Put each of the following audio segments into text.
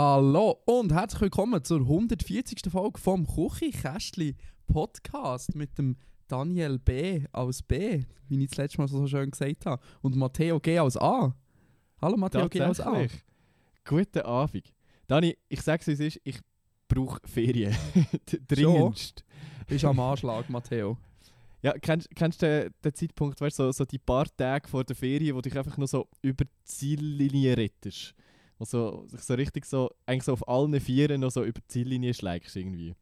Hallo und herzlich willkommen zur 140. Folge vom Kuchikästli Podcast mit dem Daniel B. als B, wie ich das letzte Mal so schön gesagt habe, und Matteo G. als A. Hallo Matteo G. als A. Guten Abend. Dani, ich sag's wie es ist, ich brauche Ferien. Dringendst. Bist am Anschlag, Matteo. Ja, kennst, kennst du den, Zeitpunkt, weißt, so, so die paar Tage vor der Ferien, wo dich einfach nur so über die Ziellinie rettest? Wo so, sich so richtig so, eigentlich so auf allen Vieren noch so über die Ziellinie schlägst irgendwie.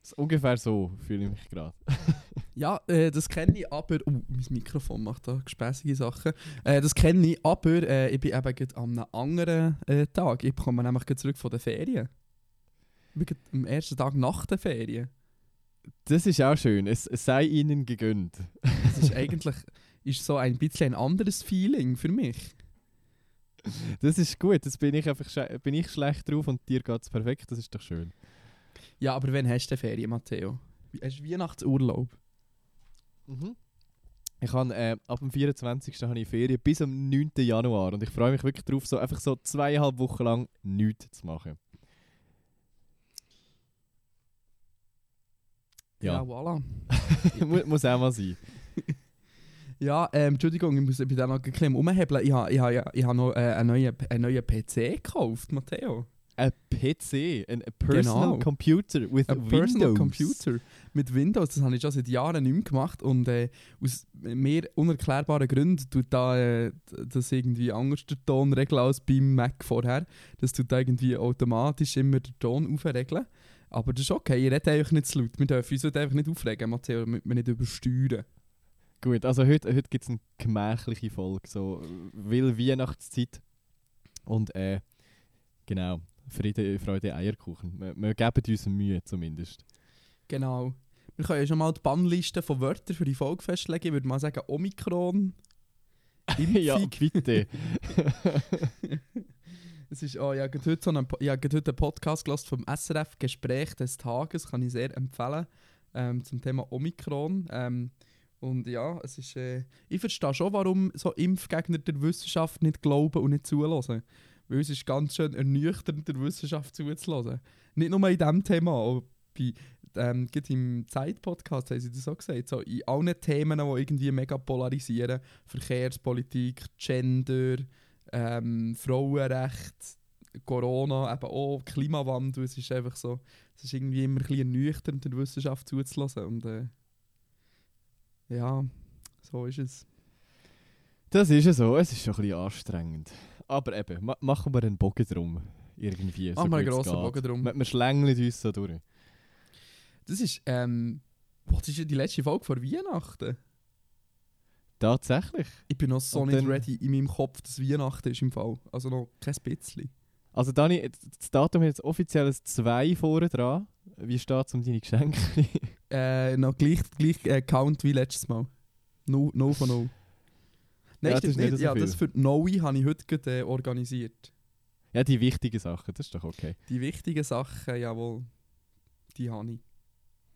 Das ist ungefähr so fühle ich mich gerade. Ja, äh, das kenne ich, aber... Oh, mein Mikrofon macht da gespässige Sachen. Äh, das kenne ich, aber äh, ich bin eben gerade an einem anderen äh, Tag. Ich komme nämlich gerade zurück von den Ferien. Ich bin am ersten Tag nach den Ferien. Das ist auch schön, es, es sei ihnen gegönnt. Das ist eigentlich ist so ein bisschen ein anderes Feeling für mich. Das ist gut, das bin ich einfach bin ich schlecht drauf und dir geht's perfekt, das ist doch schön. Ja, aber wann hast du denn Ferien, Matteo? Hast du Weihnachtsurlaub? Ich habe äh, ab dem 24. habe ich Ferien bis am 9. Januar und ich freue mich wirklich darauf, so einfach so zweieinhalb Wochen lang nichts zu machen. Ja, Ja, voilà. Mu- muss auch mal sein. Ja, ähm, Entschuldigung, ich muss bei dir noch ein bisschen umhebeln. Ich habe ich ha, ich ha noch äh, einen, neuen, einen neuen PC gekauft, Matteo. Ein PC, ein Personal Genau. Computer with Ein Windows. Personal Computer mit Windows. Das habe ich schon seit Jahren nicht mehr gemacht. Und äh, aus mir unerklärbaren Gründen tut da äh, das irgendwie anders der Ton regeln als beim Mac vorher. Das tut da irgendwie automatisch immer den Ton aufregeln. Aber das ist okay, ihr redet einfach nicht zu laut. Wir dürfen uns einfach nicht aufregen, Matteo, damit wir nicht übersteuern. Gut, also heute, heute gibt es eine gemächliche Folge, so will Weihnachtszeit und äh, genau, Friede, Freude, Eierkuchen. Wir, wir geben uns Mühe zumindest. Genau. Wir können ja schon mal die Bannliste von Wörtern für die Folge festlegen. Ich würde mal sagen Omikron. Impfung. ja, bitte. Es ist, oh, ich habe heute, so einen, ich habe heute einen Podcast gehört vom SRF Gespräch des Tages, kann ich sehr empfehlen, ähm, zum Thema Omikron. Ähm, und ja, es ist, äh, ich verstehe schon, warum so Impfgegner der Wissenschaft nicht glauben und nicht zulassen. Weil es ist ganz schön ernüchternd, der Wissenschaft zuzulassen. Nicht nur in diesem Thema, auch bei, ähm, im Zeit-Podcast haben sie das auch gesagt, so in allen Themen, die irgendwie mega polarisieren, Verkehrspolitik, Gender, ähm, Frauenrecht, Corona, eben auch Klimawandel, es ist einfach so, es ist irgendwie immer ein bisschen ernüchternd, der Wissenschaft zuzulassen und äh, ja, so ist es. Das ist ja so, es ist schon ein bisschen anstrengend. Aber eben, ma machen wir einen Bogen drum. Irgendwie. Machen wir einen grossen. Bogen drum. Wir, wir schlängeln uns so durch. Das ist, ähm, das ist ja die letzte Folge vor Weihnachten. Tatsächlich. Ich bin noch so Und nicht dann- ready in meinem Kopf, dass Weihnachten ist im Fall. Also noch kein bisschen. Also Dani, das Datum hat jetzt offiziell ein 2 vorne dran. Wie steht es um deine Geschenke? Äh, noch gleich, gleich äh, Count wie letztes Mal. No, no von no. Nein, Ja, das nicht nicht. so Ja, das für die Noe habe ich heute gerade, äh, organisiert. ja, die wichtigen Sachen, das ist doch okay. Die wichtigen Sachen, jawohl, die habe ich.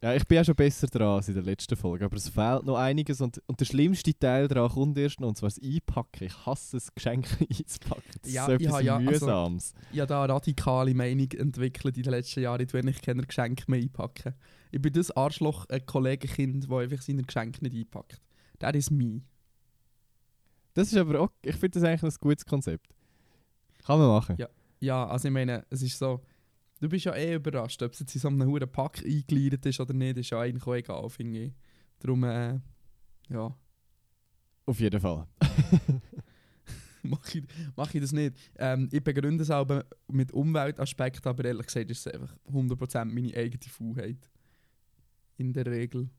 Ja, ich bin ja schon besser dran als in der letzten Folge, aber es fehlt noch einiges und, und der schlimmste Teil daran kommt erst noch, und zwar das Einpacken. Ich hasse es, Geschenke einzupacken. Das Ja, ist so etwas habe ja- also- Mühsames. Ich habe da eine radikale Meinung entwickelt in den letzten Jahren. Ich keine Geschenke mehr einpacken. Ich bin das Arschloch, ein Kollegenkind, das einfach seine Geschenke nicht einpackt. Das ist mich. Das ist aber auch, ich finde das eigentlich ein gutes Konzept. Kann man machen. Ja. Ja, also ich meine, es ist so, du bist ja eh überrascht, ob es jetzt in so einem hohen Pack eingegliedert ist oder nicht, ist ja eigentlich auch egal, finde ich. Darum, äh, ja, Auf jeden Fall. mache ich, mach ich das nicht. Ähm, ich begründe es aber mit Umweltaspekten, aber ehrlich gesagt ist es einfach 100% meine eigene Faulheit. In der Regel.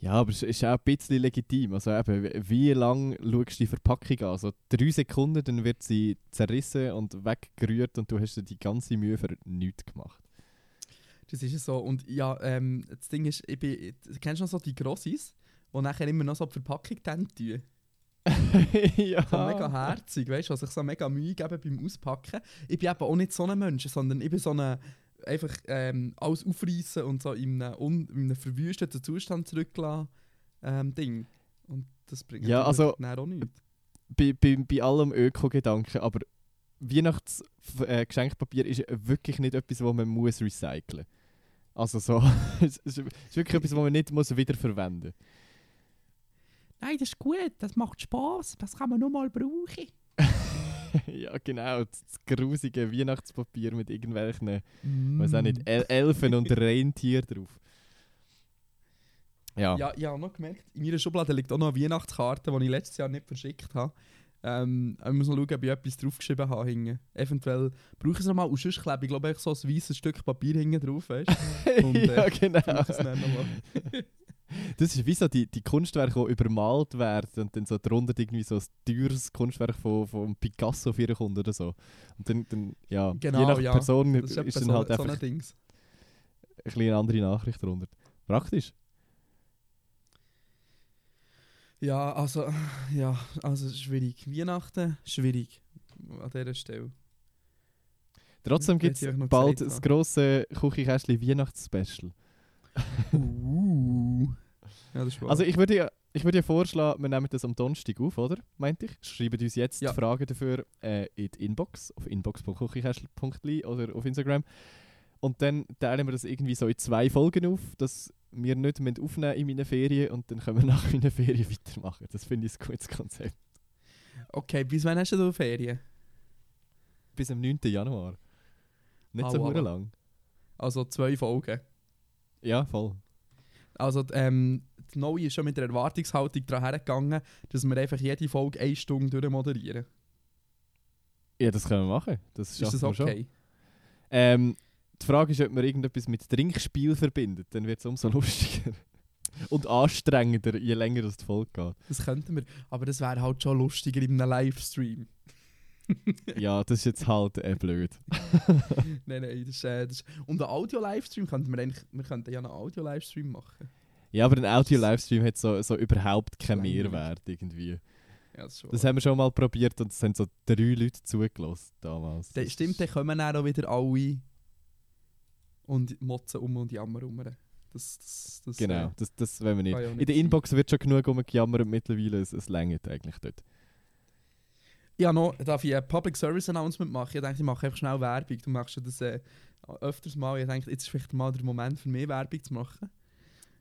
Ja, aber es ist auch ein bisschen legitim. Also eben, wie- lange schaust du die Verpackung an? Also drei Sekunden, dann wird sie zerrissen und weggerührt und du hast dir die ganze Mühe für nichts gemacht. Das ist es so. Und ja, ähm, das Ding ist, ich bin, kennst du noch so die Grossis, die nachher immer noch so die Verpackung dann tun? ja. So mega herzig, weißt du, was sich so mega Mühe geben beim Auspacken. Ich bin eben auch nicht so ein Mensch, sondern ich bin so ein einfach ähm, alles aufreißen und so in einem, un, in einem verwüsteten Zustand zurücklassen ähm, Ding. Und das bringt Ja, also- auch nichts. bei, bei, bei allem Öko-Gedanken, aber Weihnachtsgeschenkpapier äh, Geschenkpapier ist wirklich nicht etwas, das man muss recyceln Also so, es ist wirklich etwas, das man nicht muss wiederverwenden muss. Nein, das ist gut, das macht Spaß, das kann man nur mal brauchen. ja, genau, das, grusige Weihnachtspapier mit irgendwelchen, Mm. weiß auch nicht, El Elfen und Rentier drauf. Ja. Ja, ich habe noch gemerkt, in meiner Schublade liegt auch noch eine Weihnachtskarte, die ich letztes Jahr nicht verschickt habe. Ähm, ich muss noch schauen, ob ich etwas draufgeschrieben habe. Hinten. Eventuell brauche ich es nochmal. Und sonst klebe ich glaube ich so ein weißes Stück Papier hinten drauf. Weißt? Und, äh, ja, genau. Das ist wie so die, die Kunstwerke, die übermalt werden und dann so drunter irgendwie so ein teures Kunstwerk von, von Picasso ihre kommt oder so. Und dann, dann ja, Genau, je nach ja. Person ist, ist, dann halt so einfach ein eine andere Nachricht drunter. Praktisch. Ja, also, ja, also schwierig. Weihnachten, schwierig. An dieser Stelle. Trotzdem Das gibt es bald das grosse Küchenkästchen Weihnachtsspecial. Uh. Ja, das ist wahr. Also ich würde ja, ich würde ja vorschlagen, wir nehmen das am Donnerstag auf, oder? Meint ich? Schreiben uns jetzt Ja. die Fragen dafür äh, in die Inbox, auf inbox.küchenkästchen.li oder auf Instagram. Und dann teilen wir das irgendwie so in zwei Folgen auf, dass wir nicht müssen aufnehmen in meinen Ferien und dann können wir nach meinen Ferien weitermachen. Das finde ich ein gutes Konzept. okay, bis wann hast du Ferien? Bis am 9. Januar. Nicht so Au, hure au. lang. Also zwei Folgen. Ja, voll. Also ähm, die Neue ist schon mit der Erwartungshaltung daran hergegangen, dass wir einfach jede Folge eine Stunde durchmoderieren. Ja, das können wir machen. Das Ist das okay? Ähm, die Frage ist, ob man irgendetwas mit Trinkspiel verbindet. Dann wird es umso lustiger. Und anstrengender, je länger das die Folge geht. Das könnten wir. Aber das wäre halt schon lustiger in einem Livestream. Ja, das ist jetzt halt äh, blöd. nein, nein, das ist, äh, das. Und einen Audio-Livestream könnten wir eigentlich... Wir könnten ja einen Audio-Livestream machen. Ja, aber ein Audio-Livestream hat so, so überhaupt keinen. Mehrwert irgendwie. Ja, das Das haben wir schon mal probiert und es haben so drei Leute zugelassen damals. Das Stimmt, dann kommen dann auch wieder alle und motzen um und jammern rum. Das, das, das, Genau, äh, das, das wollen wir nicht. In der. Inbox wird schon genug umgejammert mittlerweile, es, es längert eigentlich dort. Ja, noch, darf ich ein Public Service Announcement machen? Ich denke, ich mache einfach schnell Werbung. Du machst ja das äh, öfters mal. Ich denke, jetzt ist vielleicht mal der Moment für mich Werbung zu machen.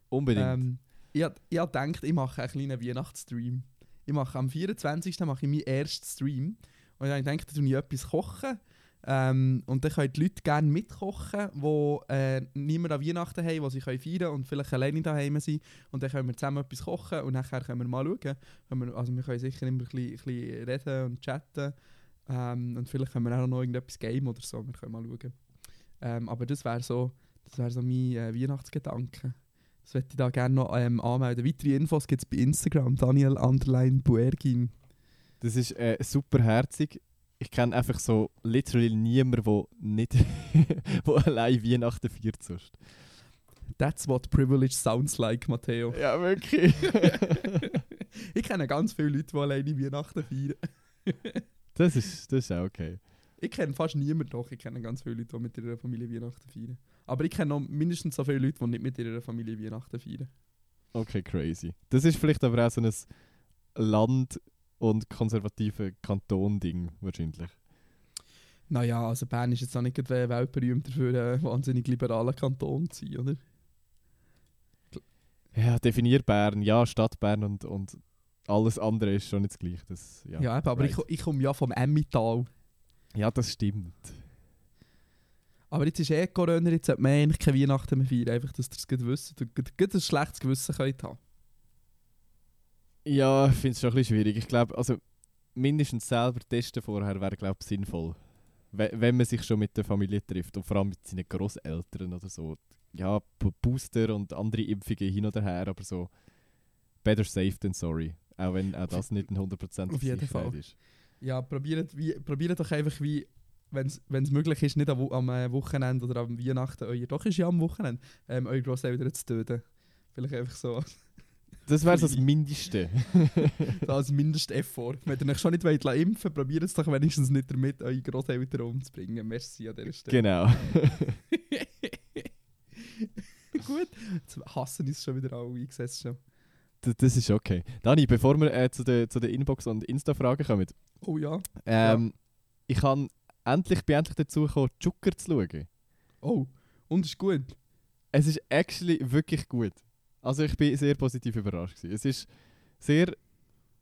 Unbedingt. Ähm, ich ich gedacht, ich mache einen kleinen Weihnachtsstream. Ich mache am 24. mache ich meinen ersten Stream. Und ich denke, da tue ich etwas kochen. Ähm, und dann können die Leute gerne mitkochen, die äh, niemand an Weihnachten haben, die sie können feiern können und vielleicht alleine daheim sind. Und dann können wir zusammen etwas kochen und nachher können wir mal schauen. Wir, also wir können sicher immer ein bisschen, ein bisschen reden und chatten. Ähm, und vielleicht können wir auch noch irgendetwas game oder so. Wir können mal schauen. Ähm, aber das wäre so, das wär so mein äh, Weihnachtsgedanke. Das möchte ich da gerne noch ähm, anmelden. Weitere Infos gibt es bei Instagram, Daniel Underline Buergin. Das ist äh, super herzig. Ich kenne einfach so literally niemanden, der nicht wo allein Weihnachten feiert sonst. That's what privilege sounds like, Matteo. Ja, wirklich. ich kenne ganz viele Leute, die alleine Weihnachten feiern. das, ist, das ist auch okay. Ich kenne fast niemanden, doch. Ich kenne ganz viele Leute, die mit ihrer Familie Weihnachten feiern. Aber ich kenne noch mindestens so viele Leute, die nicht mit ihrer Familie Weihnachten feiern. Okay, crazy. Das ist vielleicht aber auch so ein Land- und konservative Kanton-Ding wahrscheinlich. Naja, also Bern ist jetzt auch nicht gerade weltberühmt dafür, ein wahnsinnig liberaler Kanton zu sein, oder? Ja, definier Bern. Ja, Stadt Bern und, und alles andere ist schon nicht das Gleiche. Das, ja, Ja, aber ich, right. ich komme ja vom Emmental. ja, das stimmt. Aber jetzt ist eh Corona, jetzt sollte man eigentlich keine Weihnachten mehr feiern. Einfach, dass ihr es wisst und ein schlechtes Gewissen könnt haben. Ja, ich finde es schon ein bisschen schwierig. Ich glaube, also mindestens selber testen vorher wäre, glaube ich, sinnvoll. We wenn man sich schon mit der Familie trifft und vor allem mit seinen Großeltern oder so. Ja, Booster und andere Impfungen hin oder her, aber so better safe than sorry. Auch wenn auch das nicht ein 100% Auf jeden Sicherheit Fall. ist. Ja, probiert, wie, probiert doch einfach wie wenn es möglich ist, nicht am, am äh, Wochenende oder am Weihnachten, euer, doch ist ja am Wochenende, ähm, eure Grosseltern zu töten. Vielleicht einfach so, Das wäre das. Mindeste. als Mindest-Effort. Wenn ihr euch schon nicht wollt, impfen probiert es doch wenigstens nicht damit, eure Grosseltern umzubringen. Merci an dieser Stelle. genau. Gut, jetzt hassen uns schon wieder alle, ich sehe es schon. D- Das ist okay. Dani, bevor wir äh, zu den zu der Inbox- und Insta-Fragen kommen, Oh ja. ähm, ich kann endlich, bin endlich dazu gekommen, Joker zu schauen. Oh, und ist gut. Es ist actually wirklich gut. Also ich bin sehr positiv überrascht. Gewesen. Es ist sehr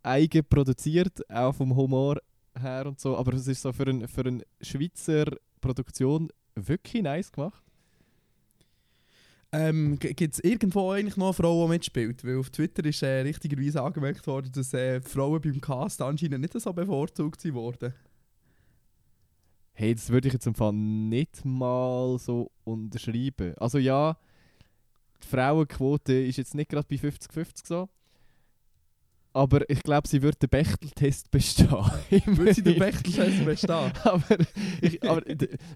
eigen produziert, auch vom Humor her und so, aber es ist so für, ein, für eine Schweizer Produktion wirklich nice gemacht. Ähm, Gibt es irgendwo eigentlich noch eine Frau, die mitspielt? Weil auf Twitter ist äh, richtigerweise angemerkt worden, dass äh, Frauen beim Cast anscheinend nicht so bevorzugt sind worden. Hey, das würde ich jetzt im Fall nicht mal so unterschreiben. Also ja, die Frauenquote ist jetzt nicht gerade bei 50-50 so. Aber ich glaube, sie wird den Bechteltest bestehen. Würde sie den Bechteltest bestehen? aber ich, aber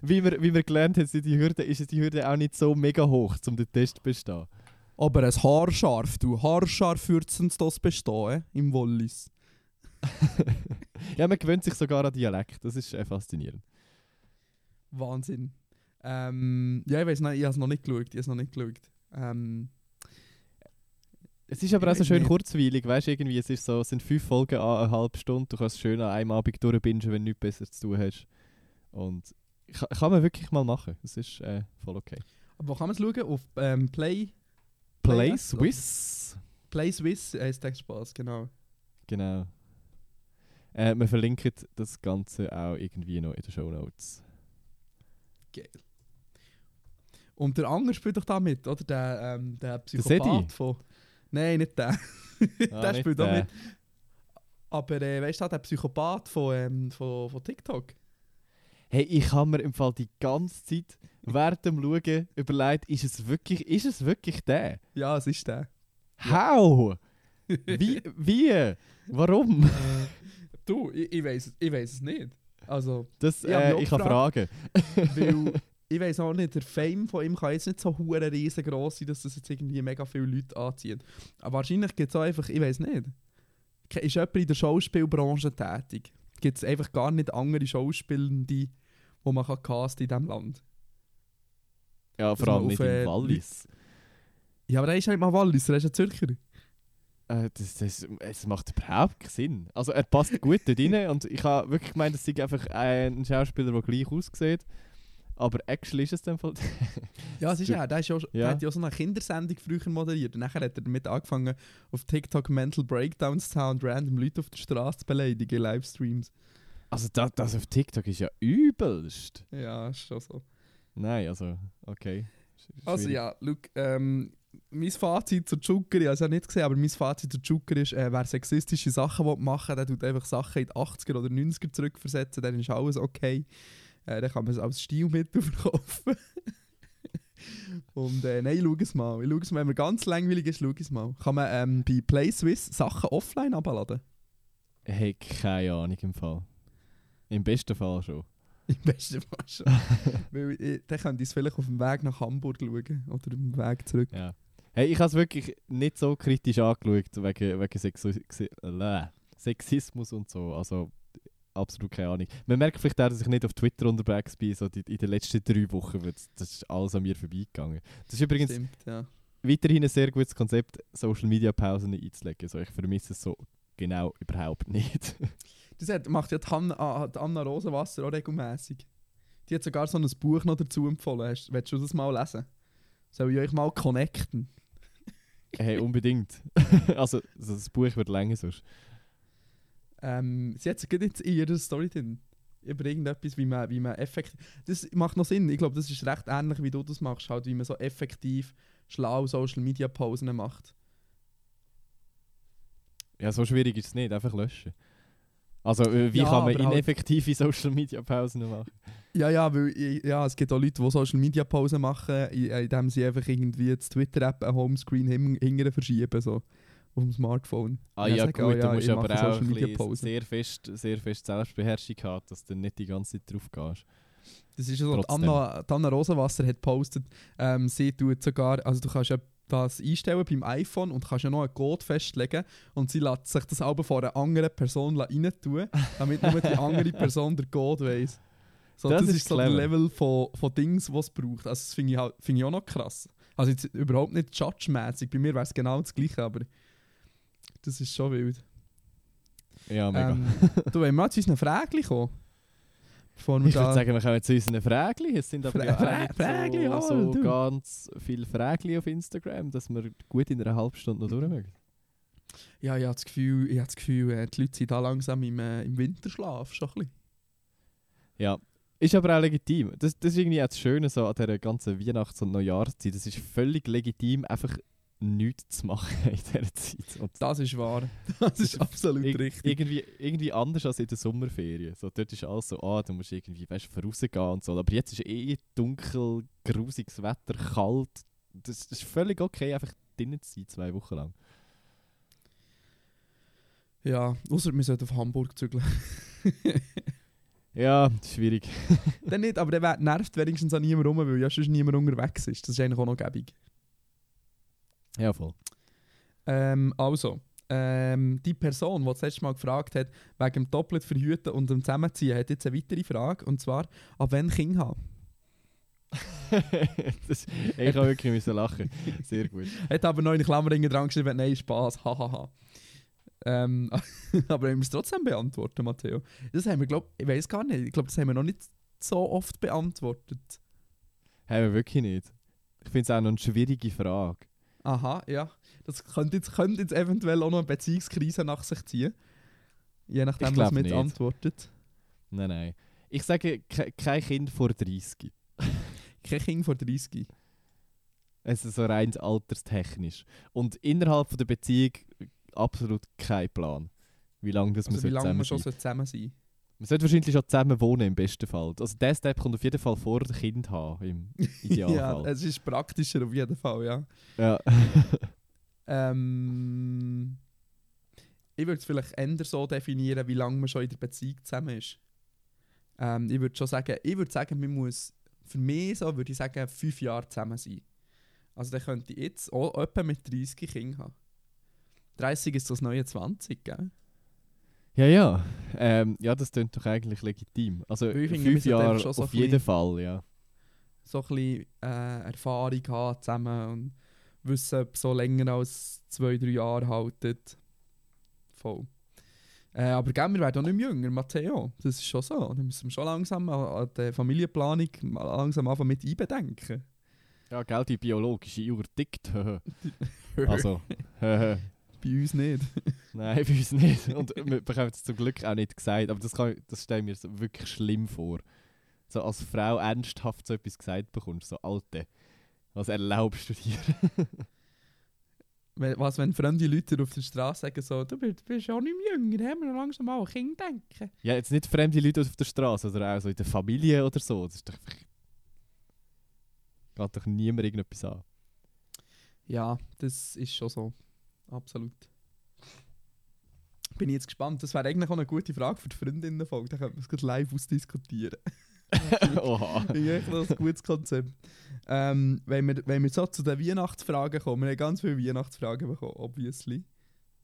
wie, wir, wie wir gelernt haben, die Hürde, ist die Hürde auch nicht so mega hoch, um den Test zu bestehen. Aber ein Haarscharf, du. Haarscharf würde das bestehen, äh, im Wallis. ja, man gewöhnt sich sogar an Dialekt. Das ist äh, faszinierend. Wahnsinn. Ähm, ja, ich weiß nicht, ich habe es noch nicht geschaut. Ich habe es noch nicht geschaut. Ähm, Es ist aber auch so schön nicht. kurzweilig, weißt irgendwie, es ist so, es sind fünf Folgen an eine halbe Stunde, du kannst schön an einem Abend durchbingen, wenn du nichts besser zu tun hast. Und kann, kann man wirklich mal machen, das ist äh, voll okay. aber wo kann man es schauen? Auf ähm, Play, Play Play Swiss. Play Swiss heisst der Spaß, genau. Genau. Äh, wir verlinken das Ganze auch irgendwie noch in den Show Notes. Geil. Und der Anger spielt doch da mit, oder? Der, ähm, der? Psychopath von... Nein, nicht der. der Ah, nicht spielt der. mit. Aber äh, weißt du, der Psychopath von, ähm, von, von TikTok? Hey, ich habe mir im Fall die ganze Zeit während dem Schauen überlegt, ist es wirklich, ist es wirklich der? Ja, es ist der. How? Wie? Wie? Warum? du, ich, ich weiß ich weiß es nicht. Also, Das, Ich äh, ich gefragt. Fragen. weil ich weiß auch nicht, der Fame von ihm kann jetzt nicht so hure riesengroß sein, dass das jetzt irgendwie mega viele Leute anzieht. Aber wahrscheinlich gibt es auch einfach, ich weiß nicht. Ist jemand in der Schauspielbranche tätig? Gibt es einfach gar nicht andere Schauspielende, die man kann casten in diesem Land? Ja, vor allem nicht äh, im Wallis. Ja, aber er ist halt mal Wallis, er ist ein Zürcher. Äh, das, das, es macht überhaupt keinen Sinn. Also er passt gut dort rein und ich habe wirklich gemeint, es sei einfach ein Schauspieler, der gleich aussieht. Aber actually ist es dann voll... Ja, es ist ja, der, ist ja, der Ja. hat ja auch so eine Kindersendung früher moderiert. Und nachher hat er damit angefangen, auf TikTok Mental Breakdowns zu haben und random Leute auf der Straße zu beleidigen Livestreams. Also das, das auf TikTok ist ja übelst. Ja, ist schon so. Nein, also okay. Also schwierig. ja, look, ähm, mein Fazit zu Joker, ich habe es ja nicht gesehen, aber mein Fazit zu Joker ist, äh, wer sexistische Sachen machen will, der tut einfach Sachen in die 80er oder 90er zurückversetzen, dann ist alles okay. Äh, dann kann man es als Stilmittel verkaufen. Und äh, nein, schau es mal. Ich schau es mal. Wenn man ganz langweilig ist, schau es mal. Kann man ähm, bei Play Swiss Sachen offline abladen? Hey, keine Ahnung im Fall. Im besten Fall schon. Im besten Fall schon. Weil ich, dann könnt ihr es vielleicht auf dem Weg nach Hamburg schauen oder auf dem Weg zurück. Ja. Hey, ich habe es wirklich nicht so kritisch angeschaut wegen, wegen Sexu äh, Sexismus und so. Also absolut keine Ahnung. Man merkt vielleicht auch, dass ich nicht auf Twitter unterwegs bin, so die, in den letzten drei Wochen. Das, das ist alles an mir vorbeigegangen. Das ist übrigens Stimmt, ja. weiterhin ein sehr gutes Konzept, Social Media Pausen einzulegen. So, ich vermisse es so genau überhaupt nicht. Das hat, macht ja die Hanna, ah, die Anna Rosenwasser auch regelmäßig. Die hat sogar so ein Buch noch dazu empfohlen. Hast, willst du das mal lesen? Soll ich euch mal connecten? hey, unbedingt. also, also das Buch wird länger sonst. Ähm, sie hat es gerade jetzt in ihrer Story drin. Über irgendetwas, wie man, wie man effektiv. Das macht noch Sinn. Ich glaube, das ist recht ähnlich, wie du das machst. Halt, wie man so effektiv schlau Social Media Pausen macht. Ja, so schwierig ist es nicht, einfach löschen. Also, äh, wie Ja, kann man halt- ineffektive Social Media Pausen machen? Ja, ja, weil ich- ja, es gibt auch Leute, die Social Media Pausen machen, indem sie einfach irgendwie die Twitter-App einen Homescreen hin hinterher verschieben, so auf dem Smartphone. Ah ja, sagen, gut, oh du musst aber auch ein sehr fest, sehr fest Selbstbeherrschung haben, dass du nicht die ganze Zeit drauf gehst. Das ist ja so. Anna, Anna Rosenwasser hat gepostet, ähm, sie tut sogar, also du kannst ja das einstellen beim iPhone und kannst ja noch einen Code festlegen und sie lässt sich das aber von einer anderen Person rein tun, damit nur die andere Person den Code weiss. So, Das das, ist ist so clever. Level von, von Dings, was es braucht. Also das finde ich, halt, find ich auch noch krass. Also jetzt überhaupt nicht judge-mäßig, bei mir wäre es genau das gleiche, aber das ist schon wild. Ja, mega. Ähm, du, wollen wir mal zu unseren Fragen kommen? Bevor wir ich würde sagen, wir kommen zu unseren Fragen. Es sind aber Fra- ja Fra- auch nicht Fragen, ja, so, so du. ganz viele Fragen auf Instagram, dass wir gut in einer halben Stunde noch durch mögen. Ja, ich habe das Gefühl, ich habe das Gefühl äh, die Leute sind da langsam im, äh, im Winterschlaf schon ein bisschen. Ja, ist aber auch legitim. Das, das ist irgendwie auch das Schöne so an dieser ganzen Weihnachts- und Neujahrszeit. Es ist völlig legitim, einfach nichts zu machen in dieser Zeit. Und Das ist wahr. Das ist absolut Ir- richtig. Irgendwie, irgendwie anders als in der Sommerferien. So, dort ist alles so, ah, du musst irgendwie weißt, vorausgehen und so. Aber jetzt ist eh dunkel, grusiges Wetter, kalt. Das, das ist völlig okay, einfach drinnen zu sein, zwei Wochen lang. Ja, außer wir sollten auf Hamburg zügeln. Ja, schwierig. dann nicht, aber wär- nervt wenigstens an niemand rum, weil ja sonst niemand unterwegs ist. Das ist eigentlich auch noch gäbig. Ja, voll. Ähm, also, ähm, die Person, die das letzte Mal gefragt hat, wegen dem doppelt verhüten und dem Zusammenziehen, hat jetzt eine weitere Frage. Und zwar, ab wann Kinder haben? das, ich habe wirklich müssen lachen. Sehr gut. Hat aber noch in Klammeringen dran geschrieben, nein, Spaß, hahaha. Ähm, aber haben wir es trotzdem beantwortet, Matteo? Das haben wir, glaube ich, weiß gar nicht. Ich glaube, das haben wir noch nicht so oft beantwortet. Haben wir wirklich nicht. Ich finde es auch noch eine schwierige Frage. Aha, ja. Das könnte jetzt, könnte jetzt eventuell auch noch eine Beziehungskrise nach sich ziehen. Je nachdem, was man jetzt antwortet. Nein, nein. Ich sage, ke kein Kind vor 30. Kein Kind vor 30. Also so rein alterstechnisch. Und innerhalb von der Beziehung absolut kein Plan. Wie lange das Also man wie lange zusammen wir schon so zusammen sein Man sollte wahrscheinlich schon zusammen wohnen im besten Fall. Also der Step kommt auf jeden Fall vor dem Kind haben, im ja, Idealfall. es ist praktischer auf jeden Fall, ja. ja. Ähm, ich würde es vielleicht eher so definieren, wie lange man schon in der Beziehung zusammen ist. Ähm, ich würde schon sagen, ich würde sagen, man muss, für mich so, würde ich sagen, fünf Jahre zusammen sein. Also dann könnte ich jetzt auch etwa mit 30 Kindern haben. 30 ist das neue 20, gell? Ja, ja. Ähm, ja, das klingt doch eigentlich legitim. Also ich finde, fünf Jahre schon so auf jeden bisschen- Fall, ja. So ein bisschen äh, Erfahrung haben zusammen und wissen, ob so länger als zwei, drei Jahre haltet. Voll. Äh, aber gell, wir werden auch nicht mehr jünger, Matteo. Das ist schon so. Da müssen wir schon langsam an, die Familienplanung langsam anfangen mit einbedenken. Ja, gell, die biologische Uhr tickt. also, Bei uns nicht. bei uns nicht. Und wir bekommen es zum Glück auch nicht gesagt. Aber das, kann, das stelle ich mir so wirklich schlimm vor. So als Frau ernsthaft so etwas gesagt bekommst. So, Alte, was erlaubst du dir? Was, wenn fremde Leute auf der Straße sagen, so, du bist, bist ja auch nicht mehr jünger, haben wir noch langsam mal an Kinder denken. Ja, jetzt nicht fremde Leute auf der Straße oder auch so in der Familie oder so. Das ist doch. Geht doch niemand irgendetwas an. Ja, das ist schon so. Absolut. Bin ich jetzt gespannt. Das wäre eigentlich auch eine gute Frage für die Freundinnenfolge. Da könnte man es gleich live ausdiskutieren. Oha. Finde ich echt ein gutes Konzept. Ähm, wenn, wir, wenn wir so zu den Weihnachtsfragen kommen, wir haben ganz viele Weihnachtsfragen bekommen, obviously.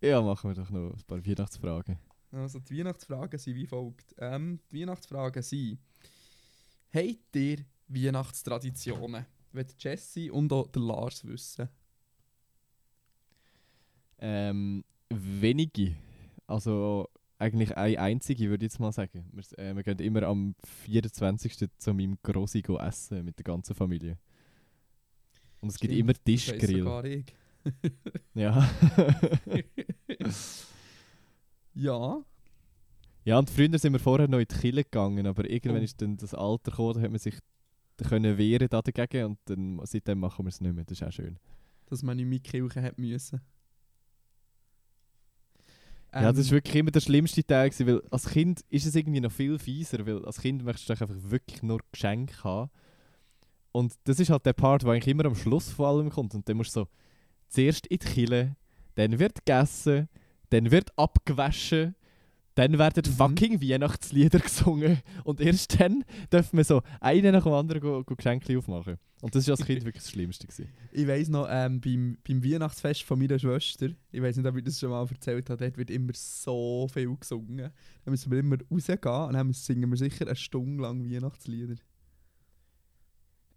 Ja, machen wir doch noch ein paar Weihnachtsfragen. Also die Weihnachtsfragen sind wie folgt. Ähm, die Weihnachtsfragen sind, habt ihr Weihnachtstraditionen? Will Jesse und auch der Lars wissen. Ähm, wenige. Also eigentlich eine einzige, würde ich jetzt mal sagen. Wir, äh, wir gehen immer am 24. zu meinem Grossi essen mit der ganzen Familie. Und es gibt Stimmt, immer Das weiss Tischgrill. Ja. ja, ja, und früher sind wir vorher noch in die Kille gegangen, aber irgendwann Oh. ist dann das Alter gekommen, da hat man sich können wehren da dagegen und dann, seitdem machen wir es nicht mehr. Das ist auch schön. dass man in die Kirche hat müssen. Ja, das Ähm, ist wirklich immer der schlimmste Teil, gewesen, weil als Kind ist es irgendwie noch viel fieser, weil als Kind möchtest du einfach wirklich nur Geschenke haben. Und das ist halt der Part, der eigentlich immer am Schluss vor allem kommt. Und dann musst du so zuerst in die Kille, dann wird gegessen, dann wird abgewaschen, Dann werden Mhm. fucking Weihnachtslieder gesungen. Und erst dann dürfen wir so einen nach dem anderen go, go Geschenke aufmachen. Und das war als Kind wirklich das Schlimmste. Gewesen. Ich weiss noch, ähm, beim, beim Weihnachtsfest von meiner Schwester, ich weiß nicht, ob ich das schon mal erzählt habe, dort wird immer so viel gesungen. Dann müssen wir immer rausgehen und dann singen wir sicher eine Stunde lang Weihnachtslieder.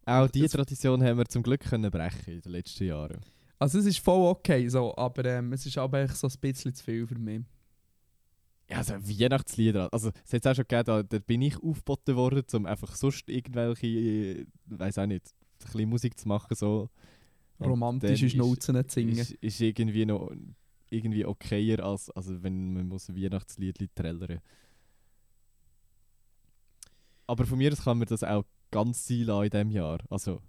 Auch diese Tradition haben wir zum Glück können brechen in den letzten Jahren. Also es ist voll okay so, aber ähm, es ist aber echt so ein bisschen zu viel für mich. Ja, also Weihnachtslieder. Also, es hat auch schon gegeben, da, da bin ich aufgeboten worden, um einfach sonst irgendwelche, äh, weiß auch nicht, ein bisschen Musik zu machen. So. Und Romantische schnauzen zu singen. Ist, ist irgendwie noch irgendwie okayer, als also wenn man muss Weihnachtsliedli trällern Aber von mir aus kann man das auch ganz sein lassen in diesem Jahr. Also,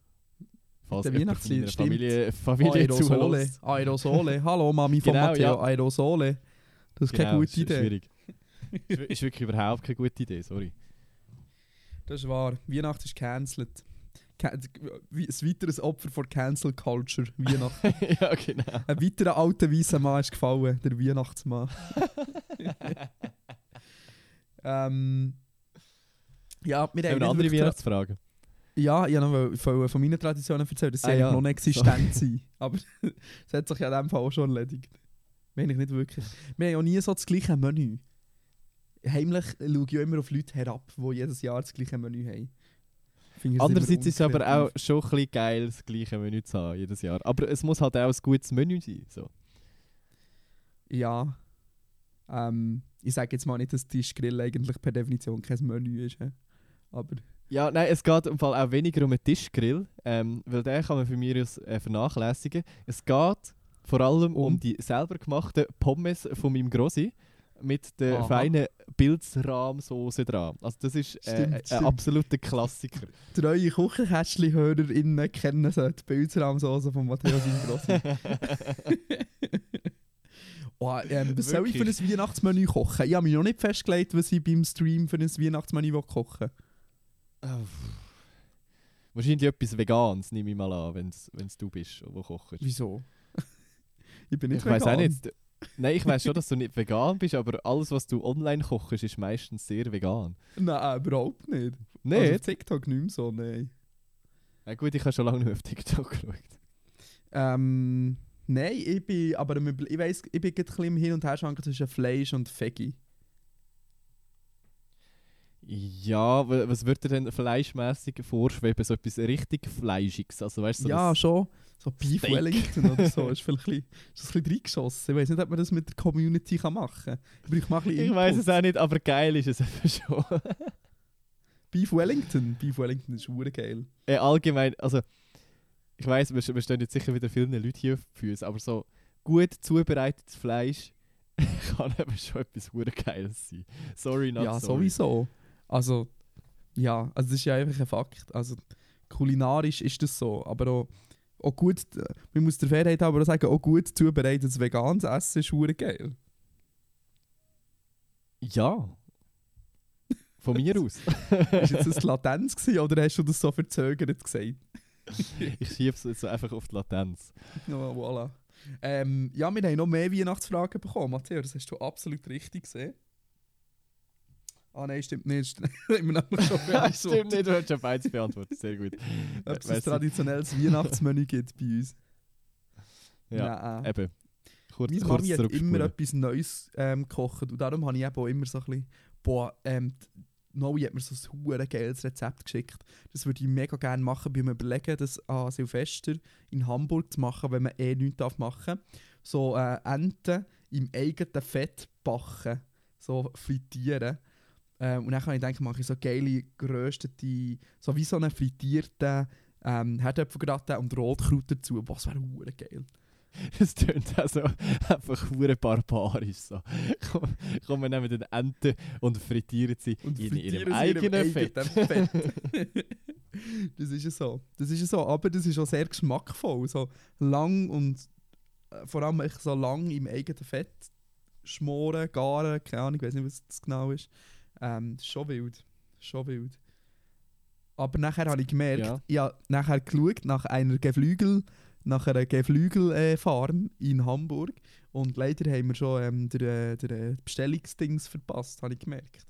falls von Weihnachtslied. Familie, Familie Aerosole. Aerosole. Hallo Mami von Genau, Matteo. ja. Aerosole. Das ist keine Genau, gute ist Idee. Schwierig. ist, ist wirklich überhaupt keine gute Idee, sorry. Das ist wahr. Weihnachten ist cancelled. Ein weiteres Opfer von Cancel Culture. Weihnachten. ja, genau. Ein weiterer alter weißer Mann ist gefallen, der Weihnachtsmann. ähm, ja, wir Haben noch andere Weihnachtsfragen? Ja, ich habe noch von, von meinen Traditionen erzählt, dass sie Ah, ja. noch nicht existent sind. Aber es hat sich ja in dem Fall auch schon erledigt. Wir haben nicht wirklich. Wir haben ja nie so das gleiche Menü. Heimlich schaue ich ja immer auf Leute herab, die jedes Jahr das gleiche Menü haben. Ich Andererseits ist es aber auch schon ein bisschen geil, das gleiche Menü zu haben jedes Jahr. Aber es muss halt auch ein gutes Menü sein. So. Ja. Ähm, ich sage jetzt mal nicht, dass Tischgrill eigentlich per Definition kein Menü ist. Aber Ja, nein, es geht im Fall auch weniger um einen Tischgrill, ähm, weil den kann man für mich aus äh, vernachlässigen. Es geht vor allem um, Um? die selber gemachten Pommes von meinem Grossi mit der Aha. feinen Pilzrahmsoße dran. Also das ist äh, Stimmt, ein stimmt. absoluter Klassiker. treue Küchenkästchen-HörerInnen kennen so die Pilzrahmsoße von Matteo Grossi. oh, ähm, was soll ich für ein Weihnachtsmenü kochen? Ich habe mich noch nicht festgelegt, was ich beim Stream für ein Weihnachtsmenü will kochen Wahrscheinlich etwas Veganes, nehme ich mal an, wenn es du bist, wo kochst. Wieso? Ich bin nicht Ich weiß auch vegan. nicht. Nein, ich weiß schon, dass du nicht vegan bist, aber alles, was du online kochst, ist meistens sehr vegan. Nein, überhaupt nicht. Nein? Also auf TikTok nicht mehr so, nein. Na gut, ich habe schon lange nicht auf TikTok geschaut. Ähm, nein, ich bin, aber ich weiss, ich bin gerade ein bisschen im Hin- und Herschwanken zwischen Fleisch und Veggie. Ja, wa- was würde denn fleischmässig vorschweben? So etwas richtig Fleischiges? Also, weißt so ja, schon. So Beef. Wellington oder so. ist vielleicht ein bisschen, ist das ein bisschen reingeschossen. Ich weiß nicht, ob man das mit der Community kann machen kann. Ich mal ein bisschen ich weiß es auch nicht, aber geil ist es eben schon. Beef Wellington. Beef Wellington ist hure geil. äh, allgemein, also, ich weiß, wir, wir stehen jetzt sicher wieder vielen Leuten hier auf die Füße, aber so gut zubereitetes Fleisch kann eben schon etwas hure Geiles sein. Sorry, not ja, sorry. sowieso. Also, ja, also das ist ja einfach ein Fakt. Also, kulinarisch ist das so. Aber auch, auch gut, man muss der Fairheit aber auch sagen, auch gut zubereitetes veganes Essen ist hure geil. Ja. Von mir aus. Ist jetzt das Latenz gewesen, oder hast du das so verzögert gesagt? ich schiebe es jetzt einfach auf die Latenz. Ja, voilà. Ähm, ja, wir haben noch mehr Weihnachtsfragen bekommen, Matteo, das hast du absolut richtig gesehen. Ah nein, stimmt nicht. Wir nämlich schon stimmt nicht, du hast schon beides beantwortet. Sehr gut. Ob es ein traditionelles Weihnachtsmenü gibt bei uns. Ja, Nein. eben. Kurz, Meine kurz Mami hat immer etwas Neues ähm, gekocht und darum habe ich eben auch immer so ein bisschen, boah, ähm, Noe hat mir so ein hure geiles Rezept geschickt. Das würde ich mega gerne machen, beim Überlegen, das an Silvester in Hamburg zu machen, wenn man eh nichts darf machen So äh, Enten im eigenen Fett backen, so frittieren. Ähm, und dann kann ich denken, mache ich so geile, geröstete, so wie so einen frittierten ähm, Herdöpfelgratin und Rotkraut dazu. Das wäre hure geil. Es tönt also einfach hure barbarisch. So. Komm- Kommen nehmen den Enten und frittieren sie Und in frittieren ihrem sie eigenen Fett. eigenen Fett. das ist ja so. Das ist ja so. Aber das ist auch sehr geschmackvoll. So lang und äh, vor allem so lang im eigenen Fett schmoren, garen, keine Ahnung, ich weiß nicht, was das genau ist. Ähm, schon wild. Schon wild. Aber nachher habe ich gemerkt, Ja. ich habe nachher geschaut nach einer Geflügel, nach einer Geflügelfarm in Hamburg Und leider haben wir schon ähm, den, äh, äh, Bestellungsdings verpasst, habe ich gemerkt.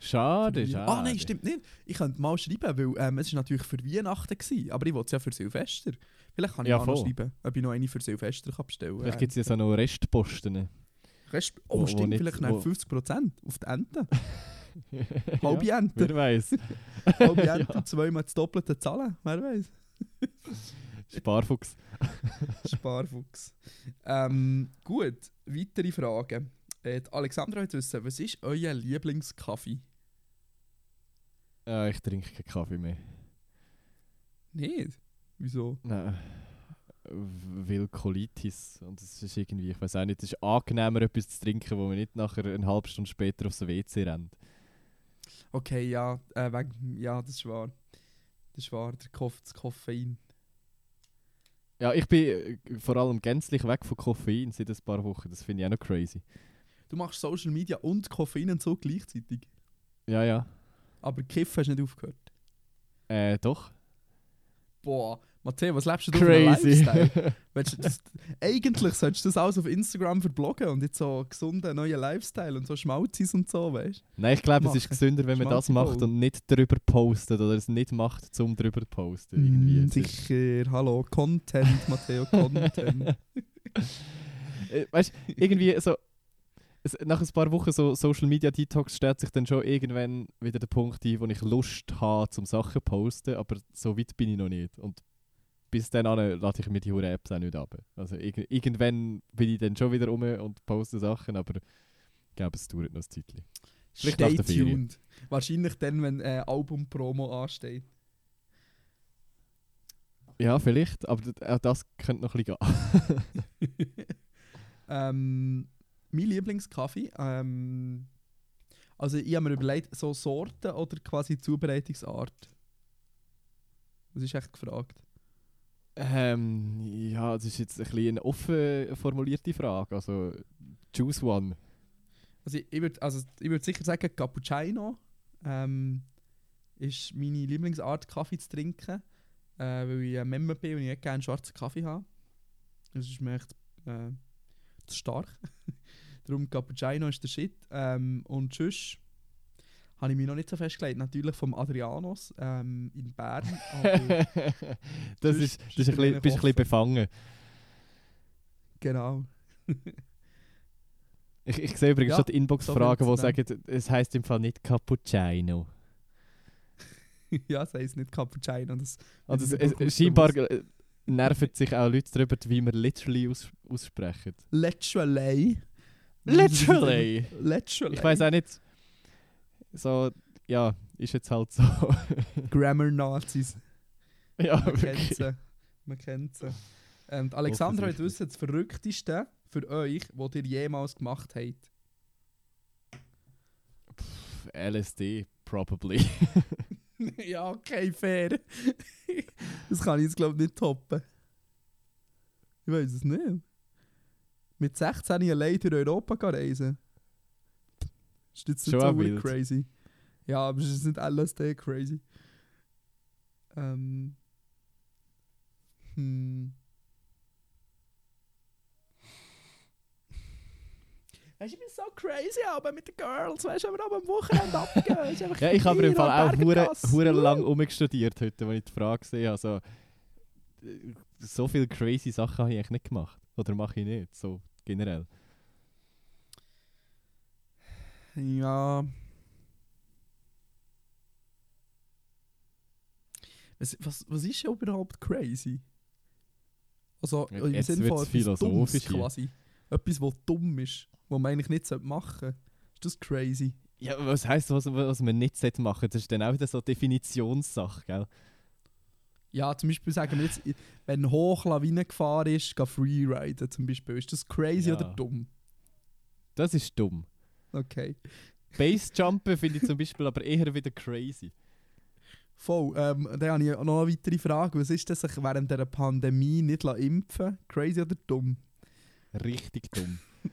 Schade, schade. Ah nein, stimmt nicht. Ich könnte mal schreiben, weil ähm, es war natürlich für Weihnachten, gewesen, aber ich wollte es ja für Silvester. Vielleicht kann ich Ja, auch noch schreiben, ob ich noch eine für Silvester kann bestellen kann. Vielleicht gibt es ja so noch Restposten. Rest oh, wo- wo stimmt, nicht- vielleicht noch wo- 50% auf die Ente. Halbe ja, Ente. Wer weiß. Halbe Ente, Ja. zweimal das Doppelte zahlen, wer weiß. Sparfuchs. Sparfuchs. ähm, gut, weitere Fragen. Äh, Alexandra wollte wissen, was ist euer Lieblingskaffee? Ja, ich trinke keinen Kaffee mehr. Nicht? Wieso? Nein. Weil Colitis. Und es ist irgendwie, ich weiß auch nicht, es ist angenehmer, etwas zu trinken, wo man nicht nachher eine halbe Stunde später aufs WC rennt. Okay, ja, äh, wegen, ja, das ist wahr. Das ist wahr, der Koff, das Koffein. Ja, ich bin äh, vor allem gänzlich weg von Koffein seit ein paar Wochen. Das finde ich auch noch crazy. Du machst Social Media und Koffein und so gleichzeitig. Ja, ja. Aber Kiffen hast du nicht aufgehört. Äh, doch. Boah, Matteo, was lebst du für einen Crazy. Lifestyle? Du das, eigentlich solltest du das alles auf Instagram verbloggen und jetzt so gesunden neuen Lifestyle und so Schmalzis und so, weißt du? Nein, ich glaube, es ist gesünder, wenn man das macht und nicht drüber postet oder es nicht macht, zum drüber posten. Irgendwie. Mm, Es ist- sicher, hallo, Content, Matteo, Content. Äh, weißt du, irgendwie so. Nach ein paar Wochen so Social Media Detox stellt sich dann schon irgendwann wieder der Punkt ein, wo ich Lust habe, zum Sachen zu posten, aber so weit bin ich noch nicht. Und bis dann an lade ich mir die hure Apps auch nicht ab. Also irg irgendwann bin ich dann schon wieder rum und poste Sachen, aber ich glaube, es dauert noch ein Zeitchen. Vielleicht Stay tuned. Wahrscheinlich dann, wenn äh, Album-Promo ansteht. Ja, vielleicht, aber auch das könnte noch ein bisschen gehen. ähm, mein Lieblingskaffee, ähm, also ich habe mir überlegt, so Sorten oder quasi Zubereitungsart? Was ist echt gefragt? Ähm, ja, das ist jetzt ein eine offen formulierte Frage. Also, choose one. Also ich, würde also würd sicher sagen, Cappuccino ähm, ist meine Lieblingsart, Kaffee zu trinken. Äh, weil ich ein Member bin und ich nicht gerne schwarzen Kaffee habe. Das ist mir echt äh, zu stark. Darum Cappuccino ist der Shit. Ähm, und sonst habe ich mich noch nicht so festgelegt. Natürlich vom Adrianos ähm, in Bern. Das ist, das ist ein bisschen, bist ein bisschen befangen. genau. Ich, ich sehe übrigens Ja, schon die Inbox-Fragen, so die sagen, es heisst im Fall nicht Cappuccino. ja, das heisst nicht Cappuccino. Das Also es, es, scheinbar äh, nerven sich auch Leute darüber, wie man literally aus, aussprechen. Literally. Literally? Literally. Ich weiß auch nicht. So, ja, ist jetzt halt so. Grammar-Nazis. ja, Man kennt sie. Man kennt sie. Ähm, Alexandra Offensichtlich. wissen, das Verrückteste für euch, was ihr jemals gemacht habt. Pff, LSD, probably. ja, okay, fair. das kann ich jetzt, glaube ich, nicht toppen. Ich weiß es nicht. Mit 16 allein durch Europa gehen Ist jetzt nicht Schon so verdammt wild. crazy. Ja, aber es ist nicht LSD crazy. Ähm. Hm. Weißt du, ich bin so crazy, aber mit den Girls, weißt du, wenn wir aber am Wochenende abgehen. ja, ich habe im Fall auch hure, lang umgestudiert heute, als ich die Frage habe. Also, äh, so viele crazy Sachen habe ich eigentlich nicht gemacht. Oder mache ich nicht, so generell. Ja. Was, was, was ist ja überhaupt crazy? Also im jetzt Sinne von etwas Dummes hier. quasi. Etwas, was dumm ist, was man eigentlich nicht machen sollte. Ist das crazy? Ja, was heisst, was, was man nicht sollte machen? Das ist dann auch wieder so eine Definitionssache, gell? Ja, zum Beispiel sagen wir jetzt, wenn Hochlawinengefahr ist, geh Freeriden zum Beispiel. Ist das crazy Ja. oder dumm? Das ist dumm. Okay. Basejumpen finde ich zum Beispiel aber eher wieder crazy. Voll. Ähm, dann habe ich noch eine weitere Frage. Was ist das, sich während der Pandemie nicht impfen? Crazy oder dumm? Richtig dumm.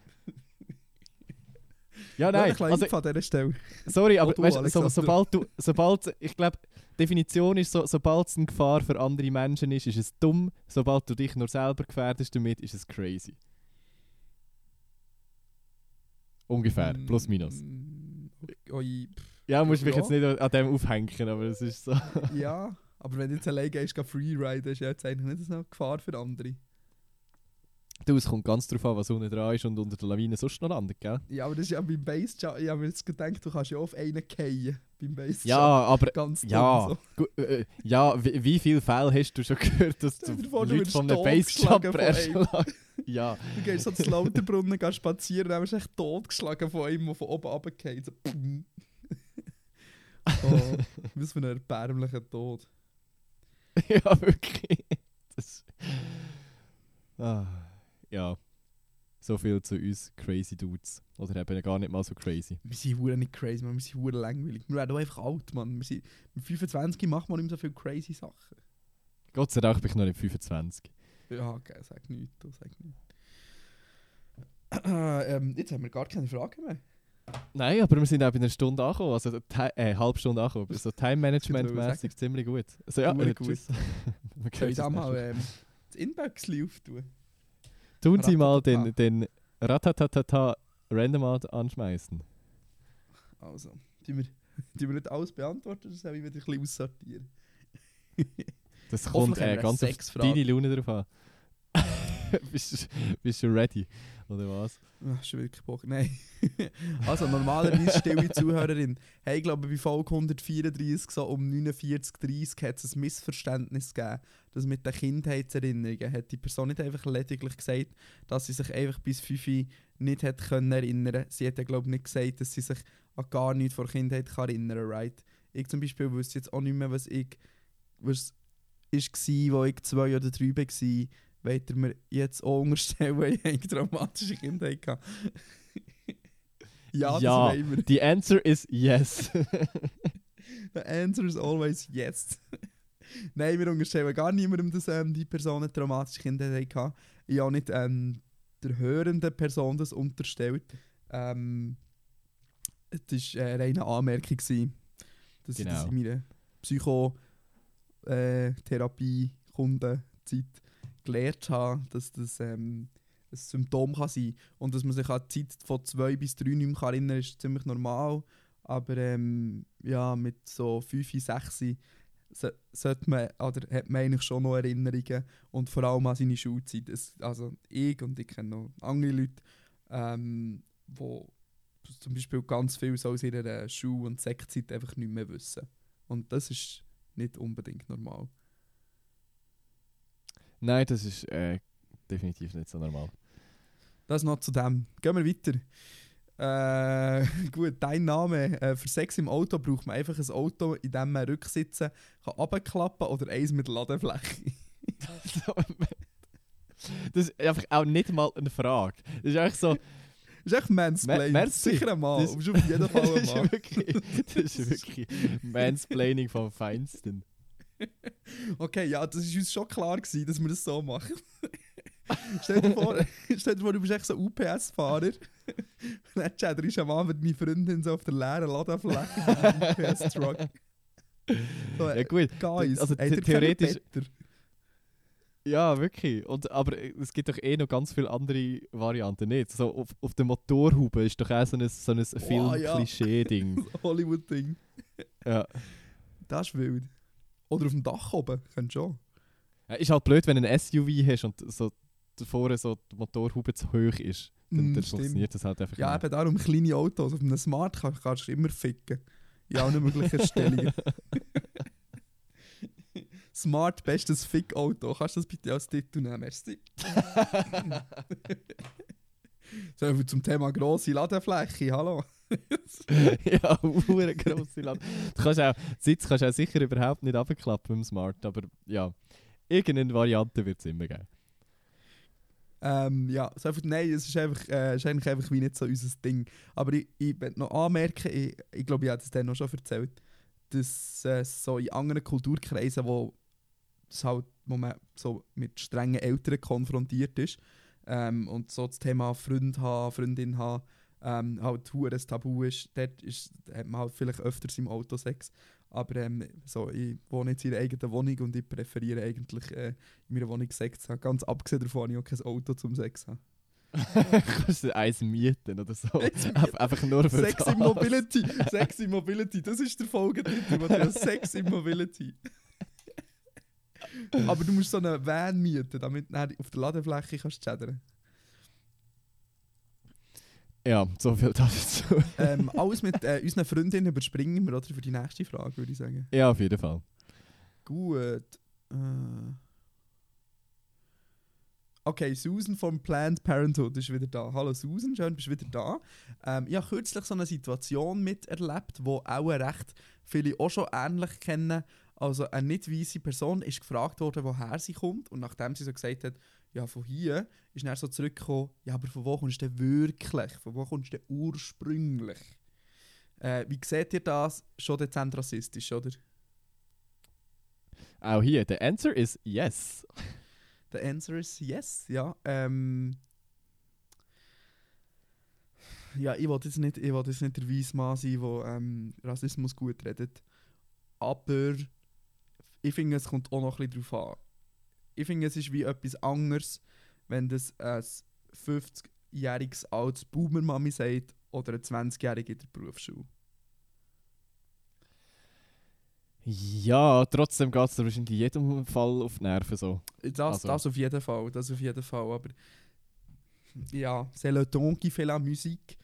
ja, nein, Wirklich also, an dieser Stelle. sorry, aber du, weißt, so, sobald du, sobald, ich glaube, Definition ist so, sobald es eine Gefahr für andere Menschen ist, ist es dumm. Sobald du dich nur selber gefährdest damit, ist es crazy. Ungefähr, plus minus. Mm, Oi, pff, Ja, musst mich Ja. jetzt nicht an dem aufhängen, aber es ist so. ja, aber wenn du jetzt alleine gehst, geh freeriden, ist ja jetzt eigentlich nicht so eine Gefahr für andere. Du, es kommt ganz drauf an, was unten dran ist und unter der Lawine sonst noch landet, gell? Ja, aber das ist ja beim Bassjump. Ich habe mir jetzt gedacht, du kannst ja auf einen fallen beim Bassjump. Ja, aber Ganz Ja, so. gu- äh, ja wie, wie viele Fälle hast du schon gehört, dass du vor, Leute von einem von einem. erschlagen? Ja, Du gehst so zu Lauterbrunnen gehst spazieren, dann wirst du echt totgeschlagen von einem, der von oben runterfällt. So, oh, was für ein erbärmlicher Tod. ja, wirklich. Das, ah, ja, so viel zu uns crazy Dudes. Oder eben gar nicht mal so crazy. Wir sind hure nicht crazy, man. wir sind hure langweilig. Wir werden auch einfach alt, man. Wir sind, mit 25 macht man nicht mehr so viele crazy Sachen. Gott sei Dank bin ich noch nicht 25. Ja, okay, sag nichts, sag nichts. ähm, jetzt haben wir gar keine Fragen mehr. Nein, aber wir sind auch bei einer Stunde angekommen, also äh, halbe Stunde angekommen. So Ich Time-Management-mäßig ziemlich gut. Also ja, äh, gut. Wir ich uns nächstes mal ähm, das Inboxli auftun? Tun Sie mal den, den Ratatatata Randomat anschmeißen. Also, die wir, die wir nicht alles beantworten, das habe ich wieder ein bisschen aussortieren. Das kommt äh, ganz auf deine Laune drauf an. bist, du- bist du ready? Oder was? Ach, schon wirklich Bock. Nein. also, normalerweise stille Zuhörerin. Hey, ich glaube, bei Folge 134, so um 49.30 hat es ein Missverständnis gegeben. Das mit den Kindheitserinnerungen hat die Person nicht einfach lediglich gesagt, dass sie sich einfach bis 5 nicht hat können erinnern. Sie hat ja, glaube ich, nicht gesagt, dass sie sich an gar nichts von der Kindheit kann erinnern right? Ich zum Beispiel wüsste jetzt auch nicht mehr, was ich was war, wo ich zwei oder drei war. Wollt ihr mir jetzt auch unterstellen, weil ich eine traumatische Kindheit hatte? ja, das Ja. wollen wir. The answer is yes. The answer is always yes. Nein, wir unterstellen gar niemandem, dass ähm, die Person eine traumatische Kindheit hatte. Ich habe nicht ähm, der hörenden Person das unterstellt. Ähm, es war äh, eine reine Anmerkung, gewesen, dass ich das Genau. in meiner Psychotherapie-Kundenzeit gelernt habe, dass das ähm, ein Symptom kann sein Und dass man sich an die Zeit von zwei bis drei nicht mehr kann erinnern kann, ist ziemlich normal. Aber ähm, ja, mit so 5, 6 so, man, oder hat man eigentlich schon noch Erinnerungen und vor allem an seine Schulzeit. Es, also ich und ich kenne noch andere Leute, ähm, wo zum Beispiel ganz viel so aus ihrer Schul- und Sektzeit einfach nicht mehr wissen. Und das ist nicht unbedingt normal. Nein, das ist äh, definitiv nicht so normal. Das noch zu dem. Gehen wir weiter. Äh, gut, dein Name. Äh, für Sex im Auto braucht man einfach ein Auto, in dem man Rücksitzen kann runterklappen oder eins mit Ladefläche. das ist einfach auch nicht mal eine Frage. Das ist einfach so. Das ist echt Mansplaining. Ma-. Sicher ein Mann. Das- Das ist auf jeden Fall das, ein ist Mann. wirklich, das ist wirklich Mansplaining vom Feinsten. Okay, ja, das war uns schon klar, gewesen, dass wir das so machen. stell, dir vor, stell dir vor, du bist echt so UPS-Fahrer. Dann chatterst du am Abend deine Freundin so auf der leeren Ladefläche mit dem UPS-Truck. So, Ja gut, Guys, also the- theoretisch- ja wirklich. Und, aber es gibt doch eh noch ganz viele andere Varianten, nicht? So auf, auf der Motorhaube ist doch auch so ein, so ein ja. Film-Klischee-Ding. Hollywood-Ding. ja. Das ist wild. Oder auf dem Dach oben, könnt schon. Ja, Ist halt blöd, wenn du ein SUV hast und so vorne so die Motorhaube zu hoch ist. Dann, Mm, dann funktioniert das halt einfach Ja, nicht. eben darum kleine Autos. Auf einem Smart kann- kannst du immer ficken. In allen möglichen Stellungen. Smart, bestes Fick-Auto. Kannst du das bitte als Titel nehmen? Merci. so zum Thema grosse Ladefläche. Hallo. ja, eine grosse Land. Du kannst auch, Sitz kannst du auch sicher überhaupt nicht abklappen mit dem Smart, aber ja, irgendeine Variante wird es immer geben. Ähm, ja, so viel, nein, es ist, einfach, äh, ist eigentlich einfach wie nicht so unser Ding. Aber ich, ich möchte noch anmerken, ich, ich glaube, ich habe das dann noch schon erzählt, dass äh, so in anderen Kulturkreisen, wo, das halt, wo man so mit strengen Eltern konfrontiert ist ähm, und so das Thema Freund haben, Freundin haben, ähm, halt hure ein Tabu ist, dort ist, hat man halt vielleicht öfters im Auto Sex. Aber ähm, so, ich wohne jetzt in einer eigenen Wohnung und ich präferiere eigentlich äh, in meiner Wohnung Sex zu haben. Ganz abgesehen davon, ich auch kein Auto zum Sex haben. Kannst du eins mieten oder so? Einfach nur für Sex das. Immobility. Sex Immobility, das ist der Folgetitel, Matthias. Sex Immobility. Aber du musst so eine Van mieten, damit du auf der Ladefläche kannst chattern. Ja, so viel dazu. Ähm, alles mit äh, unseren Freundinnen überspringen wir, oder? Für die nächste Frage, würde ich sagen. ja, auf jeden Fall. Gut. Äh. Okay, Susan vom Planned Parenthood ist wieder da. Hallo Susan, schön, bist du wieder da. Ähm, ich habe kürzlich so eine Situation miterlebt, wo auch recht viele auch schon ähnlich kennen. Also eine nicht weiße Person ist gefragt worden, woher sie kommt und nachdem sie so gesagt hat, ja von hier, ist dann so zurückgekommen, ja aber von wo kommst du denn wirklich? Von wo kommst du denn ursprünglich? Äh, wie seht ihr das? Schon dezent rassistisch, oder? Auch hier, the answer is yes. The answer is yes, ja. Ähm, ja, ich will jetzt nicht, ich will jetzt nicht der weisse Mann sein, der ähm, Rassismus gut redet. Aber ich finde, es kommt auch noch ein bisschen drauf an. Ich finde, es ist wie etwas anderes, wenn das ein 50-jähriges altes Boomer-Mami sagt oder ein 20-jähriger in der Berufsschule. Ja, trotzdem geht es wahrscheinlich in jedem Fall auf die Nerven so. Das, Also- das auf jeden Fall, das auf jeden Fall, aber ja, c'est le ton qui fait la musique.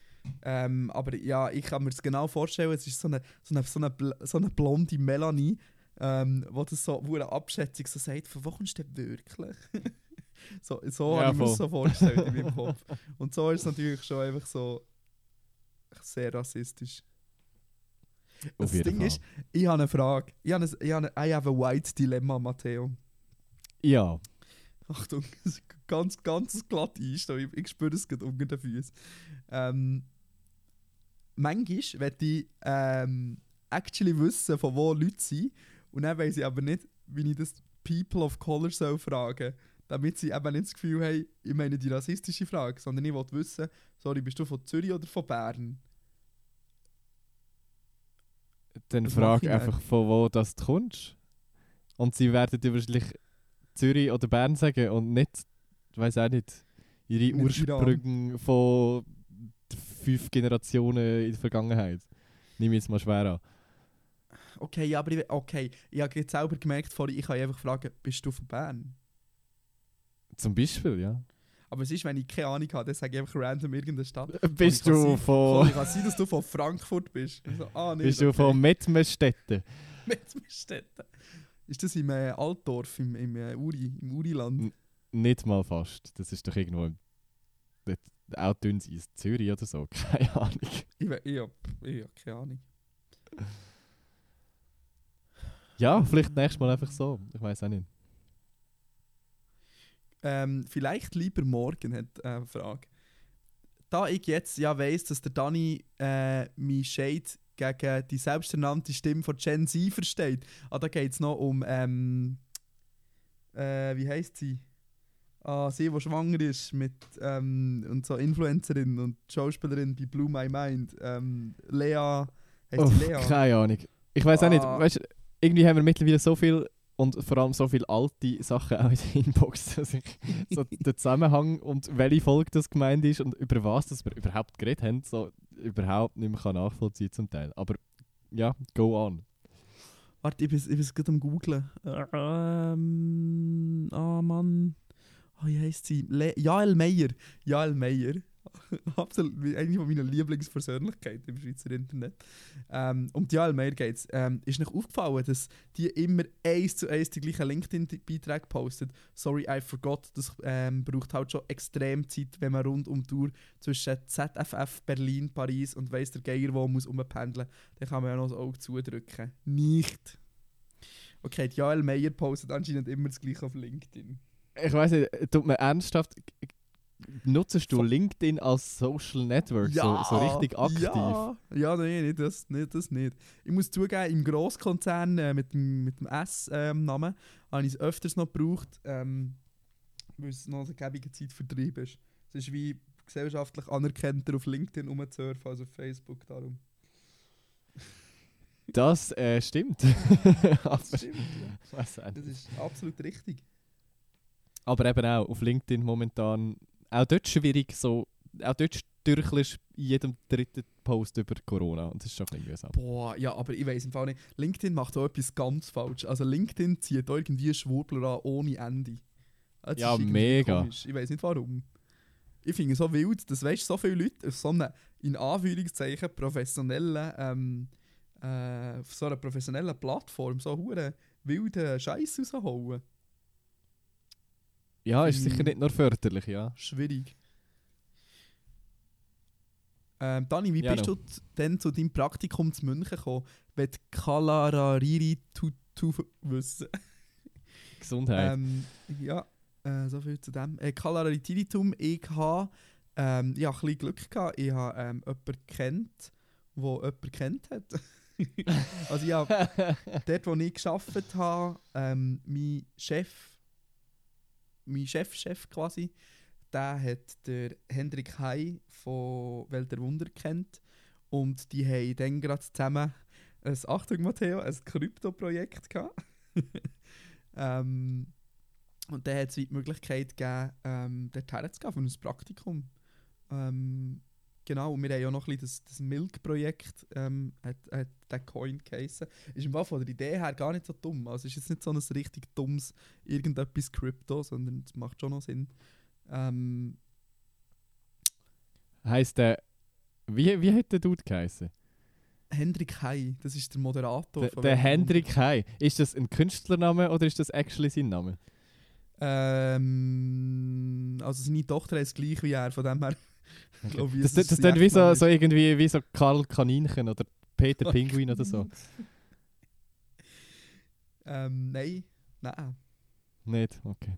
Ähm, aber ja, ich kann mir das genau vorstellen, es ist so eine, so eine, so eine, so eine blonde Melanie, ähm, wo das so, wo eine Abschätzung so sagt, von wo kommst du denn wirklich? so so Ja, habe ich mir das so vorgestellt in meinem Kopf. Und so ist es natürlich schon einfach so sehr rassistisch. Auf das Ding Fall. ist, ich habe eine Frage. Ich habe, ein, ich habe ein, I have a white Dilemma, Matteo. Ja, Achtung, ganz, ganz glatt einstehen. Ich, ich spüre es gerade unter den Füßen. Ähm, manchmal möchte ich ähm, actually wissen, von wo Leute sind. Und dann weiss ich aber nicht, wie ich das People of Color soll fragen damit sie eben nicht das Gefühl haben, ich meine die rassistische Frage, sondern ich will wissen, sorry, bist du von Zürich oder von Bern? dann Was frag einfach, von wo das du kommst. Und sie werden dir wahrscheinlich Zürich oder Bern sagen und nicht, ich weiß auch nicht, ihre Nicht Ursprünge von fünf Generationen in der Vergangenheit. Ich jetzt mal schwer an. Okay, ja, aber ich, okay. ich habe jetzt selber gemerkt, vorhin, ich kann einfach fragen, bist du von Bern? Zum Beispiel, ja. Aber es ist, wenn ich keine Ahnung habe, dann sage ich einfach random irgendeine Stadt. Bist kann du sein- von, Kann sein, dass du von Frankfurt bist? Ich So, ah, nicht, bist du von Mettmerstetten? Mettmerstetten. Ist das im äh, Altdorf, im, im, äh, Uri, im Uriland? N- Nicht mal fast. Das ist doch irgendwo im, auch dünnes Eis. Zürich oder so. Keine Ahnung. Ich, ich, hab, ich hab keine Ahnung. Ja, vielleicht nächstes Mal einfach so. Ich weiß auch nicht. Ähm, vielleicht lieber morgen, hat äh, eine Frage. Da ich jetzt ja weiss, dass der Dani äh, mein Shade gegen die selbsternannte Stimme von Gen Z versteht. Ah, da geht es noch um, ähm, äh, wie heisst sie? Ah, sie, die schwanger ist mit, ähm, und so Influencerin und Schauspielerin bei Blue My Mind. Ähm, Lea, Uff, sie Lea? keine Ahnung. Ich weiß auch nicht. Ah. Weißt, irgendwie haben wir mittlerweile so viel und vor allem so viele alte Sachen auch in der Inbox, dass ich so den Zusammenhang und welche Folge das gemeint ist und über was das wir überhaupt geredet haben, so überhaupt nicht mehr kann nachvollziehen zum Teil. Aber ja, go on. Warte, ich bin, ich bin gerade am googlen. Ähm, ah Mann. Oh, wie heisst sie? Le Jael Meyer. Jael Meyer. Absolut, von meiner Lieblingspersönlichkeiten im Schweizer Internet. Ähm, um die Meyer geht es. Ähm, ist nicht aufgefallen, dass die immer eins zu eins die gleichen LinkedIn-Beiträge postet? Sorry, I forgot. Das ähm, braucht halt schon extrem Zeit, wenn man rund um die Tour zwischen ZFF, Berlin, Paris und weiss der Geier wo muss umpendeln. Dann kann man ja noch das Auge zudrücken. Nicht. Okay, die Jael Meyer postet anscheinend immer das gleiche auf LinkedIn. Ich weiß nicht, tut mir ernsthaft, nutzt du. LinkedIn als Social Network so, so richtig aktiv? Ja, ja nee, nicht das, nicht das nicht. Ich muss zugeben, im Grosskonzern äh, mit dem, mit dem S-Namen habe ich es öfters noch gebraucht, ähm, weil es noch eine gäbige Zeit Vertrieb ist. Es ist wie gesellschaftlich anerkannter auf LinkedIn rumzusurfen als auf Facebook, darum. Das äh, stimmt. Das stimmt, ja. Das ist absolut richtig. Aber eben auch auf LinkedIn momentan auch dort schwierig, so, auch dort stürchelst in jedem dritten Post über Corona und das ist schon ein bisschen mühsam. Boah, ja, aber ich weiß im Fall nicht. LinkedIn macht auch etwas ganz falsch. Also LinkedIn zieht irgendwie Schwurbler an ohne Ende. Das Ja, mega. komisch. Ich weiß nicht warum. Ich finde es so wild, dass weißt, so viele Leute auf so einer, in Anführungszeichen, professionellen, ähm, äh, auf so einer professionellen Plattform so hure wilden Scheiß raushauen. Ja, ist Hm. sicher nicht nur förderlich, ja. Schwierig. Ähm, Dani, wie Ja, bist no. du denn zu deinem Praktikum zu München gekommen? Die Kalarariri Tutu wissen. Gesundheit. Ähm, ja, äh, so viel zu dem. Äh, Kalararitiditum, ich habe ähm, ich hab ein bisschen Glück gehabt. Ich habe ähm, jemanden kennt, der jemanden kennt hat. also habe dort, wo ich gearbeitet habe, ähm, mein Chef, mein Chefchef quasi, der hat der Hendrik Hai von Welt der Wunder kennt. Und die haben dann gerade zusammen ein, Achtung Matteo, ein Krypto-Projekt gehabt. ähm, und dann hat es die Möglichkeit gegeben, ähm, dort herzugehen für ein Praktikum. Ähm, genau, und wir haben ja noch ein bisschen das, das Milk-Projekt, ähm, hat, hat der Coin geheissen. Ist im Fall von der Idee her gar nicht so dumm. Also es ist jetzt nicht so ein richtig dummes irgendetwas Krypto, sondern es macht schon noch Sinn. Ähm, Heißt der. Wie, wie hat der Dude geheißen? Hendrik Hai, das ist der Moderator. Der, der Hendrik Hai. Ist das ein Künstlername oder ist das actually sein Name? Ähm, also seine Tochter heißt gleich wie er, von dem her. Glaub ich, das das, ist das klingt wie so, so irgendwie wie so Karl Kaninchen oder Peter Pinguin oder so. ähm, nein, nein, Nicht? Okay.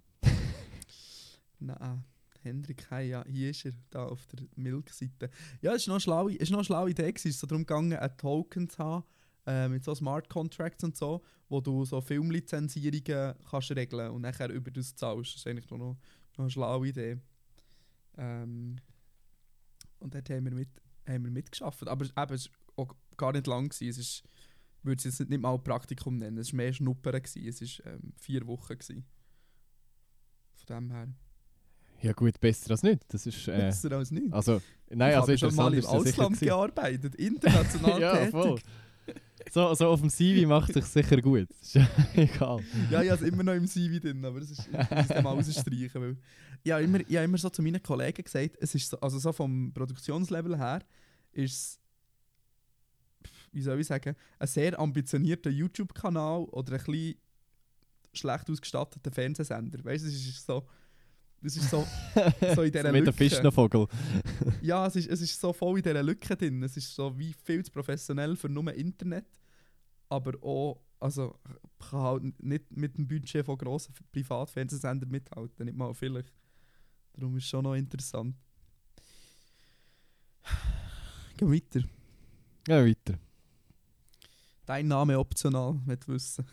nein. Hendrik Hai, ja, hier ist er, da auf der Milk-Seite. Ja, es war noch schlaue, ist noch eine schlaue Idee. Es ist so darum gegangen, einen Token zu haben, äh, mit so Smart Contracts und so, wo du so Filmlizenzierungen kannst regeln und nachher über das zahlst. Das ist eigentlich noch, noch eine schlaue Idee. Ähm, und dort haben wir, mit, haben wir mitgeschafft. Aber eben, es war auch gar nicht lang. Gewesen. Es ich würde es jetzt nicht, nicht mal Praktikum nennen, es war mehr Schnuppern. Gewesen. Es war ähm, vier Wochen. Gewesen. Von dem her. Ja gut, besser als nicht. Das ist... Äh, Besser als nichts. also, nein, ich also habe schon mal im Ausland gearbeitet, international ja, tätig. voll. So, so auf dem CV macht sich sicher gut. Ist egal. Ja, ich habe es immer noch im CV drin, aber das ist, ich mal rausstreichen. Weil ich habe immer, ich habe immer so zu meinen Kollegen gesagt, es ist so, also so vom Produktionslevel her, ist es, wie soll ich sagen, ein sehr ambitionierter YouTube-Kanal oder ein bisschen schlecht ausgestatteter Fernsehsender. Weißt du, es ist so, es ist so, so in dieser so mit Lücke. dem Fischnervogel. Ja, es ist, es ist so voll in dieser Lücke drin. Es ist so wie viel zu professionell für nur Internet. Aber auch, also kann halt nicht mit dem Budget von grossen Privatfernsehsendern mithalten. Nicht mal vielleicht. Darum ist es schon noch interessant. Gehen wir weiter. Ja, weiter. Dein Name optional, wenn du wissen.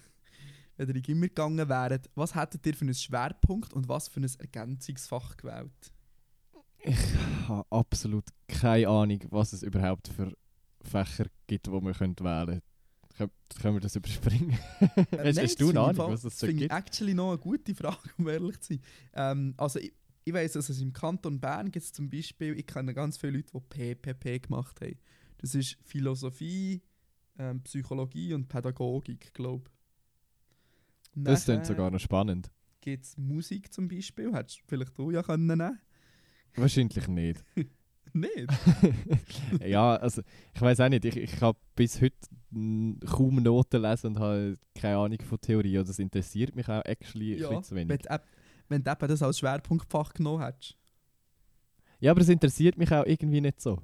Wenn ihr in Gimmer gegangen wäret, was hättet ihr für einen Schwerpunkt und was für ein Ergänzungsfach gewählt? Ich habe absolut keine Ahnung, was es überhaupt für Fächer gibt, die wir können wählen können. Können, wir das überspringen? hast, nein, hast du das eine Ahnung, Fall- was es so gibt? actually noch eine gute Frage, um ehrlich zu sein. Ähm, also ich, ich weiss, dass es im Kanton Bern gibt zum Beispiel, ich kenne ganz viele Leute, die PPP gemacht haben. Das ist Philosophie, ähm, Psychologie und Pädagogik, glaube ich. Das klingt sogar noch spannend. Gibt es Musik zum Beispiel, hättest vielleicht du ja können nehmen Wahrscheinlich nicht. Nicht? ja, also ich weiß auch nicht. Ich, ich habe bis heute kaum Noten lesen und habe keine Ahnung von Theorie. Und das interessiert mich auch actually ein ja, bisschen zu wenn, wenig. du eb- wenn du das als Schwerpunktfach genommen hättest. Ja, aber es interessiert mich auch irgendwie nicht so.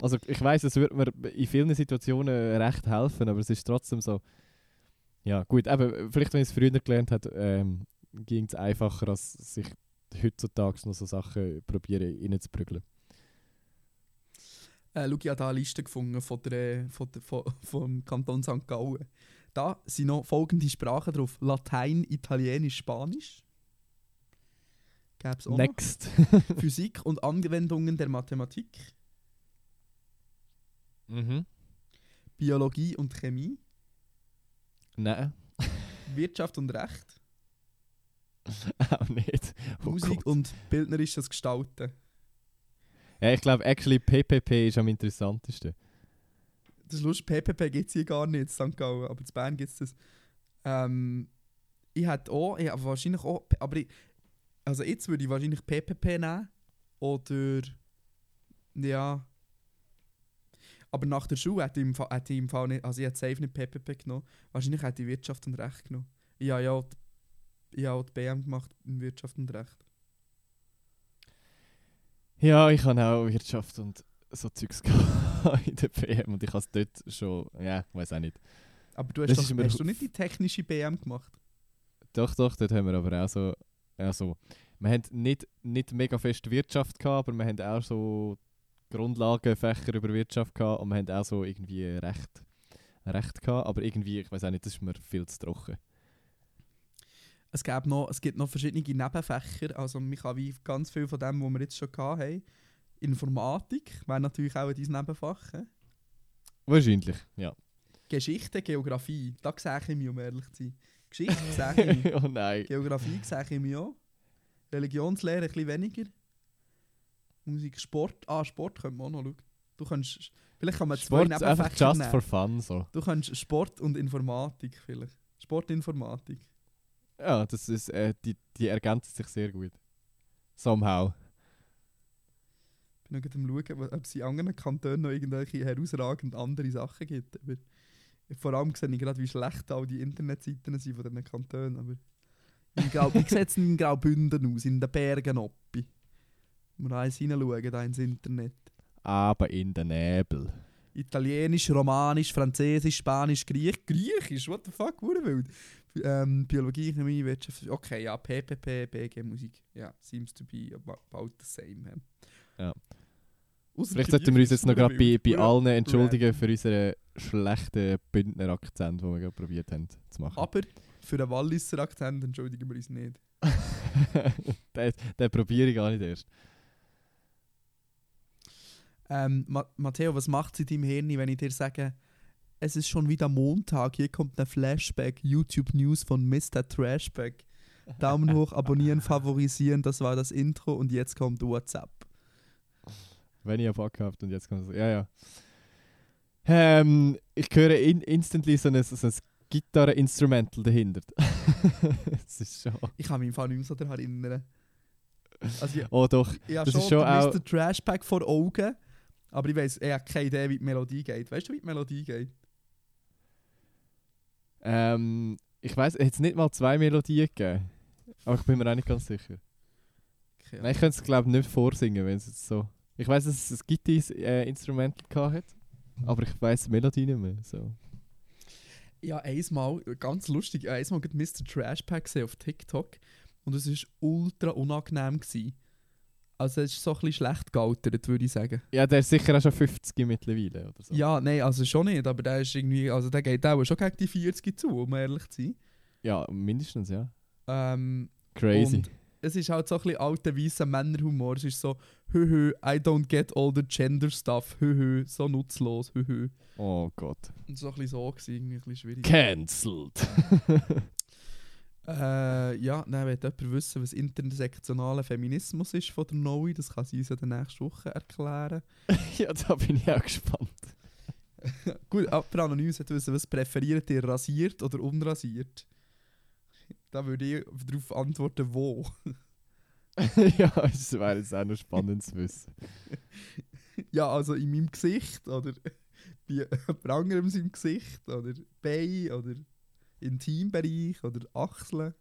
Also ich weiß, es würde mir in vielen Situationen recht helfen, aber es ist trotzdem so. Ja, gut, eben, vielleicht wenn ich es früher gelernt hat, ähm, ging es einfacher, als sich heutzutage noch so Sachen probieren reinzuprügeln. Äh, schau, ich habe da eine Liste gefunden von der, von der, von, vom Kanton St. Gallen. Da sind noch folgende Sprachen drauf: Latein, Italienisch, Spanisch. Gäbe es auch Next. Physik und Anwendungen der Mathematik. mhm. Biologie und Chemie. Nein. Wirtschaft und Recht. Auch nicht. Oh Musik Gott. und bildnerisches Gestalten. Ja, ich glaube, actually PPP ist am interessantesten. Das ist lustig, PPP gibt es hier gar nicht in St. Gallen, aber in Bern gibt es das. Ähm, ich hätte auch, ich hätte wahrscheinlich auch, aber ich, also jetzt würde ich wahrscheinlich PPP nehmen. Oder, ja. Aber nach der Schule hätte ich im Fall, hätte ich im Fall nicht, also ich hätte safe nicht PPP genommen. Wahrscheinlich hätte ich Wirtschaft und Recht genommen. Ich habe ja auch die, ich habe auch die BM gemacht in Wirtschaft und Recht. Ja, ich habe auch Wirtschaft und so Zeugs in der PM und ich habe es dort schon, ja, ich weiß auch nicht. Aber du hast, doch, hast du nicht die technische BM gemacht? Doch, doch, dort haben wir aber auch so, also, wir haben nicht, nicht mega fest Wirtschaft gehabt, aber wir haben auch so Grundlagenfächer über Wirtschaft gehabt und wir haben auch so irgendwie Recht, Recht gehabt, aber irgendwie, ich weiß auch nicht, das ist mir viel zu trocken. Es, gäbe noch, es gibt noch verschiedene Nebenfächer. Also man kann wie ganz viel von dem, was wir jetzt schon hatten. Informatik wäre natürlich auch dein Nebenfach. hä? Wahrscheinlich, ja. Geschichte, Geografie, da sehe ich mich, um ehrlich zu sein. Geschichte sehe ich mich. oh nein. Geografie sehe ich mich auch. Religionslehre ein bisschen weniger. Musik, Sport. Ah, Sport können wir auch noch schauen. Du kannst, vielleicht kann man zwei Sport einfach just nehmen. for fun, so. Du kannst Sport und Informatik vielleicht. Sportinformatik. Ja, das ist, äh, die, die ergänzen sich sehr gut. Somehow. Ich bin noch gerade am schauen, ob es in anderen Kantonen noch irgendwelche herausragend andere Sachen gibt. Aber vor allem sehe ich gerade, wie schlecht all die Internetseiten sind von diesen Kantonen. Aber in Grau, wie sieht es in Graubünden aus, in den Bergen obi? Mal eins hineinschauen, da ins Internet. Aber in den Nebel. Italienisch, Romanisch, Französisch, Spanisch, Griech, Griechisch, what the fuck, wurde wild. Ähm, Biologie, Chemie, Wirtschaft, okay, ja, PPP, BG, Musik, ja, seems to be about the same. Ja. Ausser Vielleicht sollten wir uns jetzt noch gerade bei, bei allen entschuldigen für unseren schlechten Bündner Akzent, den wir gerade probiert haben zu machen. Aber für den Walliser Akzent entschuldigen wir uns nicht. den, den probiere ich gar nicht erst. Ähm, Ma Matteo, was macht es in deinem Hirn, wenn ich dir sage, es ist schon wieder Montag, hier kommt ein Flashback, YouTube News von Mr. Trashback. Daumen hoch, abonnieren, favorisieren, das war das Intro und jetzt kommt WhatsApp. Wenn einen Bock habt und jetzt kommt es. Ja, ja. Ähm, ich höre in, instantly so ein, so ein Gitarre-Instrumental dahinter. das ist schon. Ich kann mich im Fall nicht mehr so daran erinnern. Also ich, Oh doch. Das schon, ist schon auch- Mr. Trashback vor Augen, aber ich weiß, ich habe keine Idee, wie die Melodie geht. Weißt du, wie die Melodie geht? Ähm, ich weiß, es nicht mal zwei Melodien gegeben. Aber ich bin mir auch nicht ganz sicher. Keine Nein, ich könnte es glaube ich nicht vorsingen, wenn es jetzt so. Ich weiß, dass es ein Gitarre-Instrumental gehabt hat, aber ich weiß die Melodie nicht mehr. So. Ja, einmal, ganz lustig, einmal gerade Mr. Trashpack gesehen auf TikTok und es war ultra unangenehm. Gewesen. Also es ist so ein bisschen schlecht gealtert, würde ich sagen. Ja, der ist sicher auch schon 50 mittlerweile oder so. Ja, nein, also schon nicht, aber der ist irgendwie, also der geht auch schon gegen die 40 zu, um ehrlich zu sein. Ja, mindestens, ja. Ähm, Crazy. Es ist halt so ein bisschen alter weißer Männerhumor. Es ist so, hö hö, I don't get all the gender stuff, hö hö, so nutzlos, hö hö. Oh Gott. Und so ein bisschen so gewesen, irgendwie ein bisschen schwierig. Cancelled. Äh, ja, dann will jemand wissen, was intersektionaler Feminismus ist von der Noe. Das kann sie uns ja in der nächsten Woche erklären. ja, da bin ich auch gespannt. Gut, aber anonym sollte wissen, was präferiert ihr, rasiert oder unrasiert? Da würde ich darauf antworten, wo. ja, es wäre jetzt auch noch spannend zu wissen. ja, also in meinem Gesicht oder bei jemand anderem seinem Gesicht oder Bein oder Intimbereich oder Achseln.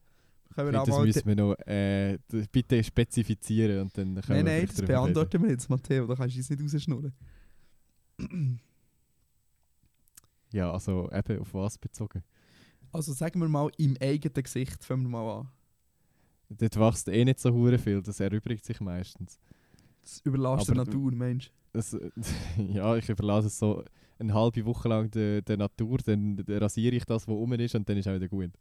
Können wir das müssen wir noch äh, bitte spezifizieren und dann können Nein, wir nein, das drüber reden. beantworten wir jetzt, Matteo. Da kannst du uns nicht rausschnurren. Ja, also eben auf was bezogen? Also sagen wir mal, im eigenen Gesicht fangen wir mal an. Dort wächst eh nicht so hure viel, das erübrigt sich meistens. Das überlässt der Natur, Mensch. Das, ja, ich überlasse es so eine halbe Woche lang der, der Natur, dann rasiere ich das, was rum ist und dann ist auch wieder gut.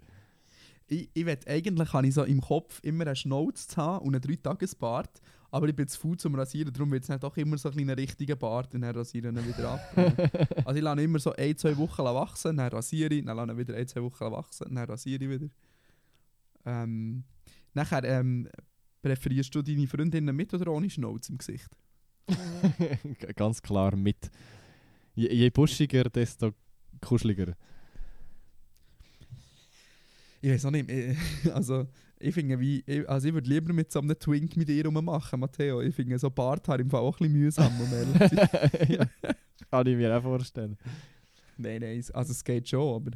Ich, ich will, eigentlich habe ich so im Kopf immer einen Schnauz zu haben und einen 3-Tages-Bart, aber ich bin zu faul zum Rasieren, darum wird es dann doch immer so ein kleiner richtiger Bart und dann rasiere ich ihn wieder ab. also ich lasse immer so ein, zwei Wochen wachsen, dann rasiere ich, dann lasse ich wieder ein, zwei Wochen wachsen, dann rasiere ich wieder. Ähm, Nachher, ähm, präferierst du deine Freundinnen mit oder ohne Schnauze im Gesicht? Ganz klar mit. Je, je buschiger, desto kuscheliger. Ich weiß auch nicht, also ich finde wie, also ich würde lieber mit so einem Twink mit dir rummachen, Matteo. Ich finde so Barthaar im Fall auch ein bisschen mühsam, um ehrlich ja, kann ich mir auch vorstellen. Nein, nein, also es geht schon, aber...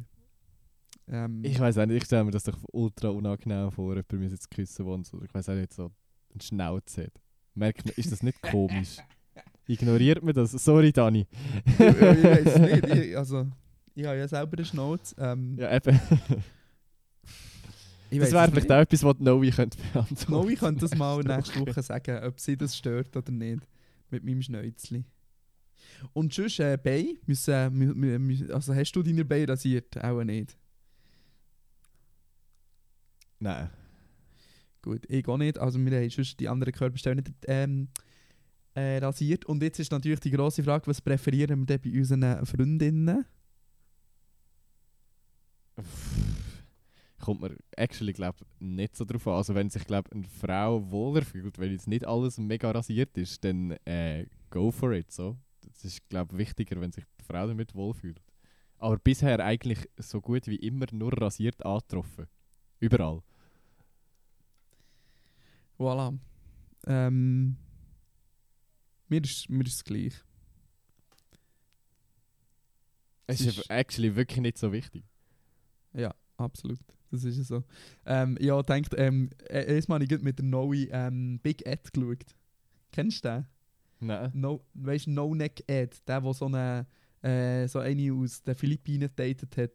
Ähm, Ich weiß auch nicht, ich stelle mir das doch ultra unangenehm vor, jemand mir jetzt küssen und so. Ich weiß auch nicht, so einen Schnauz hat. Merkt man, ist das nicht komisch? Ignoriert man das? Sorry, Dani. ich, ich weiß nicht, ich, also ich habe ja selber eine Schnauze. Ähm, Ja, eben. ich das wäre vielleicht auch etwas, was Noe könnte beantworten. Noe könnte das mal nächste Woche sagen, ob sie das stört oder nicht. Mit meinem Schnäuzli. Und sonst, äh, Bein, müssen, äh, also hast du deine Beine rasiert? Auch nicht. Nein. Gut, ich auch nicht. Also wir haben sonst die anderen Körperstellen nicht ähm, äh, rasiert. Und jetzt ist natürlich die grosse Frage, was präferieren wir denn bei unseren Freundinnen? Kommt mir actually glaub, nicht so drauf an. Also wenn sich glaub, eine Frau wohler fühlt, wenn jetzt nicht alles mega rasiert ist, dann äh, go for it. So. Das ist glaub, wichtiger, wenn sich die Frau damit wohlfühlt. Aber bisher eigentlich so gut wie immer nur rasiert angetroffen. Überall. Voilà. Ähm, mir, ist, mir ist es gleich. Es ist ist- actually wirklich nicht so wichtig. Ja, absolut. Das ist es so. Ähm, ja, denkt, ähm, äh, erstmal habe ich mit der neuen ähm, Big Ed geschaut. Kennst du den? Nein. No, weißt du, No Neck Ed, der, der so eine, äh, so eine aus den Philippinen datet hat.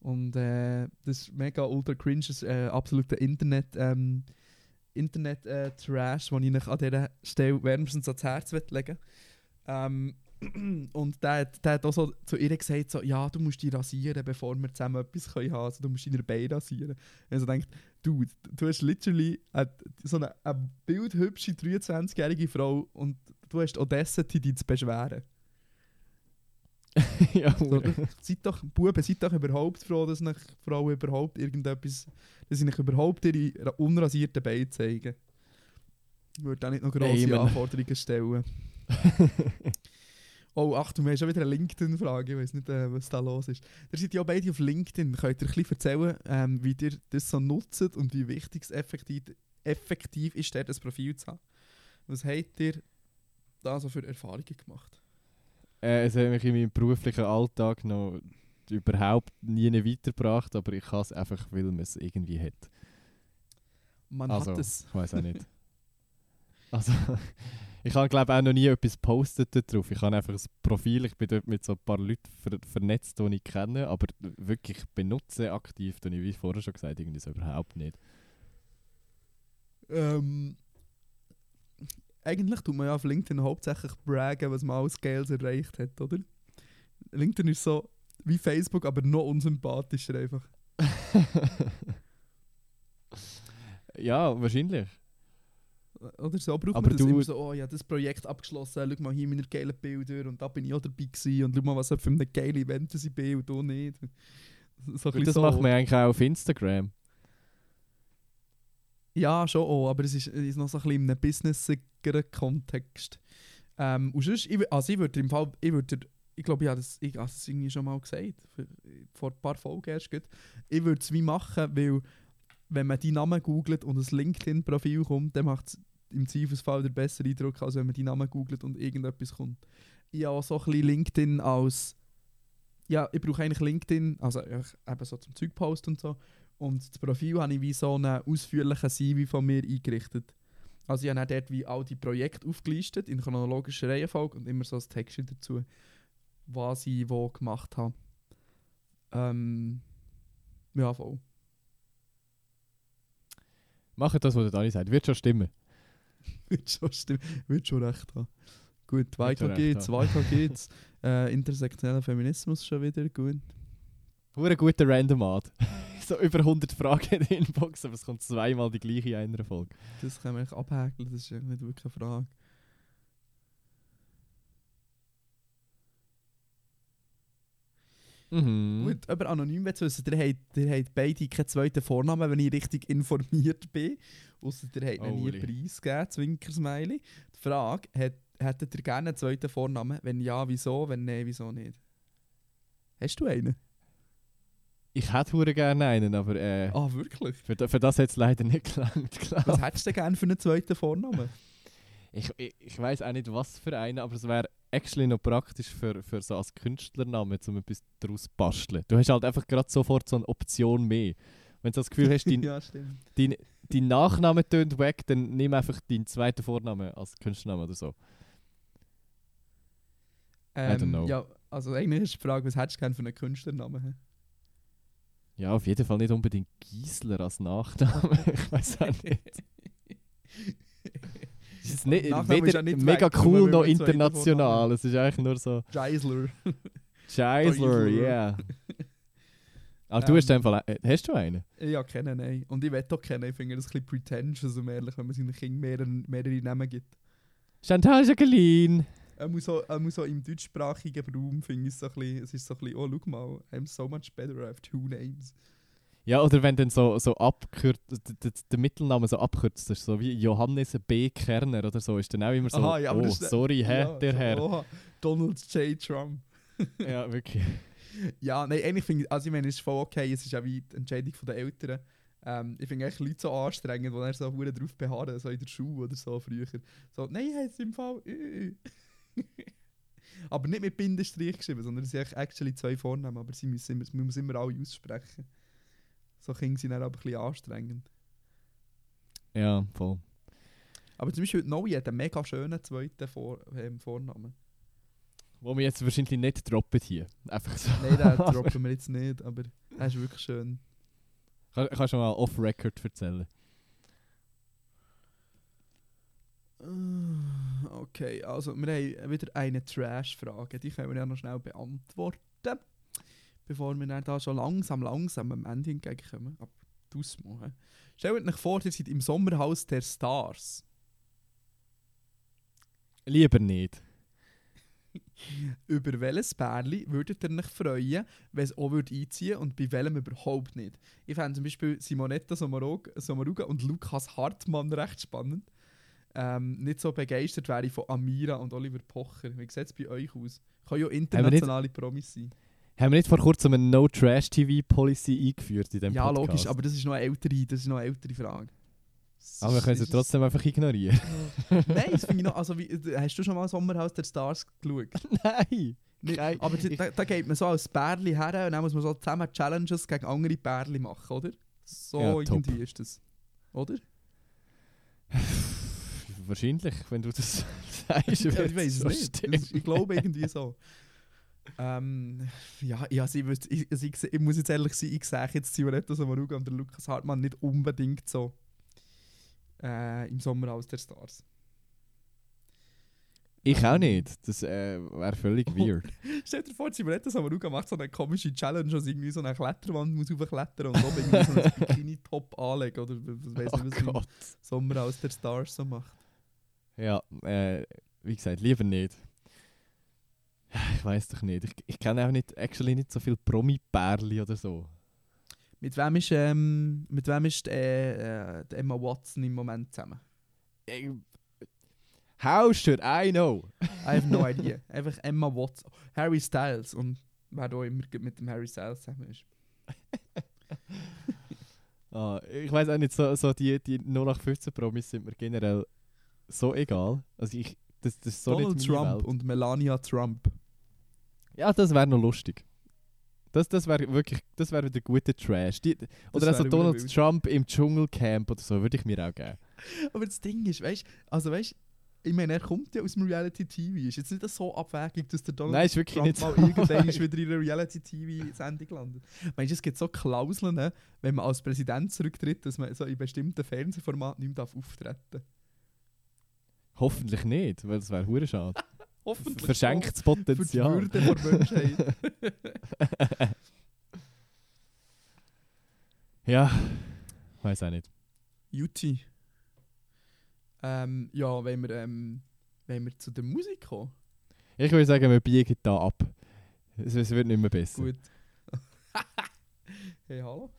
Und äh, das ist mega ultra cringe, das ist, äh, absoluter Internet, ähm, Internet äh, den ich an dieser Stelle wärmstens ans Herz legen ähm, Und der, hat- der hat auch so zu ihr gesagt, so, ja, du musst dich rasieren, bevor wir zusammen etwas können haben Also du musst deine Beine rasieren. Also denkt, du, du hast literally äh, so eine, eine bildhübsche 23-jährige Frau und du hast Audacity, dich zu beschweren. ja, So, seid doch, Buben, seid doch überhaupt froh, dass euch Frauen überhaupt irgendetwas, dass sie euch überhaupt ihre unrasierten Beine zeigen. Ich würde auch nicht noch grosse man- Anforderungen stellen. Oh, Achtung, wir haben schon wieder eine LinkedIn-Frage. Ich weiß nicht, äh, was da los ist. Ihr seid ja auch beide auf LinkedIn. Könnt ihr ein bisschen erzählen, ähm, wie ihr das so nutzt und wie wichtig es effektiv, effektiv ist, dort ein Profil zu haben? Was habt ihr da so für Erfahrungen gemacht? Äh, es hat mich in meinem beruflichen Alltag noch überhaupt nie weitergebracht, aber ich kann es einfach, weil man es irgendwie hat. Man also, hat es. ich weiß auch nicht. Also, ich habe glaube auch noch nie etwas gepostet dort drauf. Ich habe einfach ein Profil, ich bin dort mit so ein paar Leuten ver vernetzt, die ich kenne, aber wirklich benutzen aktiv, tue ich, wie vorher schon gesagt, irgendwie so überhaupt nicht. Ähm, eigentlich tut man ja auf LinkedIn hauptsächlich braggen, was man alles Geiles erreicht hat, oder? LinkedIn ist so wie Facebook, aber noch unsympathischer einfach. ja, wahrscheinlich. Oder so braucht Aber man das immer so, oh ja, das Projekt abgeschlossen, schau mal hier meine geilen Bilder und da bin ich auch dabei gewesen und schau mal, was für ein geiles Event ich bin und du nicht. So das so. macht man eigentlich auch auf Instagram. Ja, schon auch, aber es ist, ist noch so ein bisschen in einem businessigeren Kontext. Ähm, und sonst, ich, also ich würde im Fall, ich würde, ich glaube, ich habe das, ich habe das irgendwie schon mal gesagt, für, vor ein paar Folgen erst gut. Ich würde es wie machen, weil wenn man die Namen googelt und ein LinkedIn-Profil kommt, dann macht es im Zweifelsfall den besseren Eindruck, als wenn man die Namen googelt und irgendetwas kommt. Ich habe auch so ein bisschen LinkedIn als, ja, ich brauche eigentlich LinkedIn, also eben so zum Zeugpost und so, und das Profil habe ich wie so einen ausführlichen CV von mir eingerichtet. Also ich habe dort wie all die Projekte aufgelistet, in chronologischer Reihenfolge und immer so ein Textchen dazu, was ich wo gemacht habe. Ähm, ja, voll. Macht das, was der Dani sagt. Wird schon stimmen. Wird schon, stimmen. Wird schon recht haben. Gut, weiter geht's, weiter geht's. äh, intersektioneller Feminismus schon wieder, gut. Hure guter Random Ad. so über 100 Fragen in der Inbox, aber es kommt zweimal die gleiche in einer Folge. Das können wir eigentlich abhäkeln, das ist nicht wirklich eine Frage. Mhm. Gut, aber anonym will wissen, ihr habt, ihr habt beide keinen zweiten Vornamen, wenn ich richtig informiert bin. Ausser ihr habt ihnen nie Holy. einen Preis gegeben, Zwinkersmiley. Die Frage, hat, hättet ihr gerne einen zweiten Vornamen? Wenn ja, wieso? Wenn nein, wieso nicht? Hast du einen? Ich hätte hure gerne einen, aber äh, Ah, wirklich? für, da- für das hat es leider nicht gelangt. Was hättest du denn gerne für einen zweiten Vornamen? Ich, ich, ich weiß auch nicht, was für einen, aber es wäre actually noch praktisch für, für so als Künstlernamen, um etwas daraus zu basteln. Du hast halt einfach gerade sofort so eine Option mehr. Wenn du das Gefühl hast, dein, ja, stimmt. dein, dein Nachname tönt weg, dann nimm einfach deinen zweiten Vornamen als Künstlernamen oder so. don't know. Ähm, Ja, also eigentlich ist die Frage, was hättest du gerne für einen Künstlernamen? Ja, auf jeden Fall nicht unbedingt Giesler als Nachname. ich weiß auch nicht. Es ist nicht, weder nicht mega weg, cool noch international. Es ist eigentlich nur so Geisler. Geisler, yeah. Aber du hast Ähm. einfach, äh, hast du einen? Ja, kennen, nein. Und ich will auch kennen. Ich finde das ein bisschen pretentious, um ehrlich, wenn man seinen Kindern mehrere, mehrere Namen gibt. Chantal Jacqueline. Er muss auch, er muss auch im deutschsprachigen Raum, finde ich, so ein bisschen, es ist so ein bisschen, oh, schau mal, I'm so much better, I have two names. Ja, oder wenn dann so, so abkürzt, der Mittelname so abkürzt, ist so wie Johannes B. Kerner oder so, ist dann auch immer so, Aha, ja, oh, sorry, hä, Ja, der Herr. oha, Donald J. Trump. Ja, wirklich. Ja, nein, eigentlich finde ich, also ich meine, es ist voll okay, es ist ja wie die Entscheidung der Eltern. Ähm, ich finde eigentlich Leute so anstrengend, die dann so drauf beharren, so in der Schule oder so früher. So, nein, es im Fall. äh, äh. aber nicht mit Bindestrich geschrieben, sondern es sind eigentlich actually zwei Vornamen, aber sie müssen immer, man muss immer alle aussprechen. So Kinder sind dann aber ein bisschen anstrengend. Ja, voll. Aber zum Beispiel Noe hat einen mega schönen zweiten Vor ähm, Vornamen. Wo wir jetzt wahrscheinlich nicht droppen hier. Einfach so. Nein, den droppen wir jetzt nicht, aber er ist wirklich schön. Kann, kannst du mal off-record erzählen? Okay, also wir haben wieder eine Trash-Frage, die können wir ja noch schnell beantworten. Bevor wir dann da schon langsam, langsam am Ende entgegenkommen. Aber hä? Stellt euch vor, ihr seid im Sommerhaus der Stars. Lieber nicht. Über welches Bärli würdet ihr euch freuen, wenn es auch würde einziehen und bei welchem überhaupt nicht? Ich fände zum Beispiel Simonetta Sommaruga und Lukas Hartmann recht spannend. Ähm, nicht so begeistert wäre von Amira und Oliver Pocher. Wie sieht es bei euch aus? Kann ja internationale Promis sein. Haben wir nicht vor kurzem eine No-Trash-TV-Policy eingeführt in diesem Ja, Podcast? logisch, aber das ist noch eine ältere, das ist noch eine ältere Frage. Aber wir können sie trotzdem einfach ignorieren. Nein, das finde ich noch. Also, wie, hast du schon mal Sommerhaus der Stars geschaut? Nein! Nicht, Kein- aber da, da geht man so als Bärli her und dann muss man so zusammen Challenges gegen andere Bärli machen, oder? So Ja, top. irgendwie ist das. Oder? Wahrscheinlich, wenn du das sagst. Ja, ich weiß es nicht. ist, ich glaube irgendwie so. Ähm, ja, ja also ich, wüsste- ich, also ich, ich muss jetzt ehrlich sein, ich sehe jetzt Simonetta Sommaruga und der Lukas Hartmann nicht unbedingt so äh, im Sommerhaus der Stars. Ich auch nicht. Das äh, wäre völlig Oh. weird. Stell dir vor, Simonetta Sommaruga macht so eine komische Challenge, wo sie irgendwie so eine Kletterwand muss aufklettern und oben irgendwie so ein Bikini-Top anlegen oder was weiß Oh ich, was im Gott. Sommerhaus der Stars so macht. Ja, äh, wie gesagt, lieber nicht. Ich weiß doch nicht. Ich, ich kenne auch nicht, actually nicht so viel Promi-Pärli oder so. Mit wem ist, ähm, mit wem ist äh, äh, Emma Watson im Moment zusammen? Ich, how should I know? I have no idea. Einfach Emma Watson. Harry Styles und wer da immer mit dem Harry Styles zusammen ist. Ah, ich weiß auch nicht, so, so die, die 0815-Promis sind mir generell so egal. Also ich, das, das ist so Donald nicht Trump Welt. und Melania Trump. Ja, das wäre noch lustig. Das, das wäre wirklich, das wäre wieder guter Trash. Die, oder also Donald wild. Trump im Dschungelcamp oder so, würde ich mir auch geben. Aber das Ding ist, weißt also weißt ich meine, er kommt ja aus dem Reality-TV. Ist jetzt nicht so abwägig, dass der Donald Nein, ist wirklich Trump nicht so mal irgendwann ist wieder in einer Reality-TV-Sendung landet. Meinst du, es gibt so Klauseln, ne, wenn man als Präsident zurücktritt, dass man so in bestimmten Fernsehformaten nicht mehr darf auftreten darf? Hoffentlich nicht, weil das wäre hure schade. Hoffentlich Verschenktes schon. Für die Potenzial. Würde der Menschheit. ja, weiß auch nicht. Juti. Ähm, ja, wenn wir, ähm, wenn wir zu der Musik kommen. Ich würde sagen, wir biegen da ab. Es, es wird nicht mehr besser. Gut. Hey, hallo.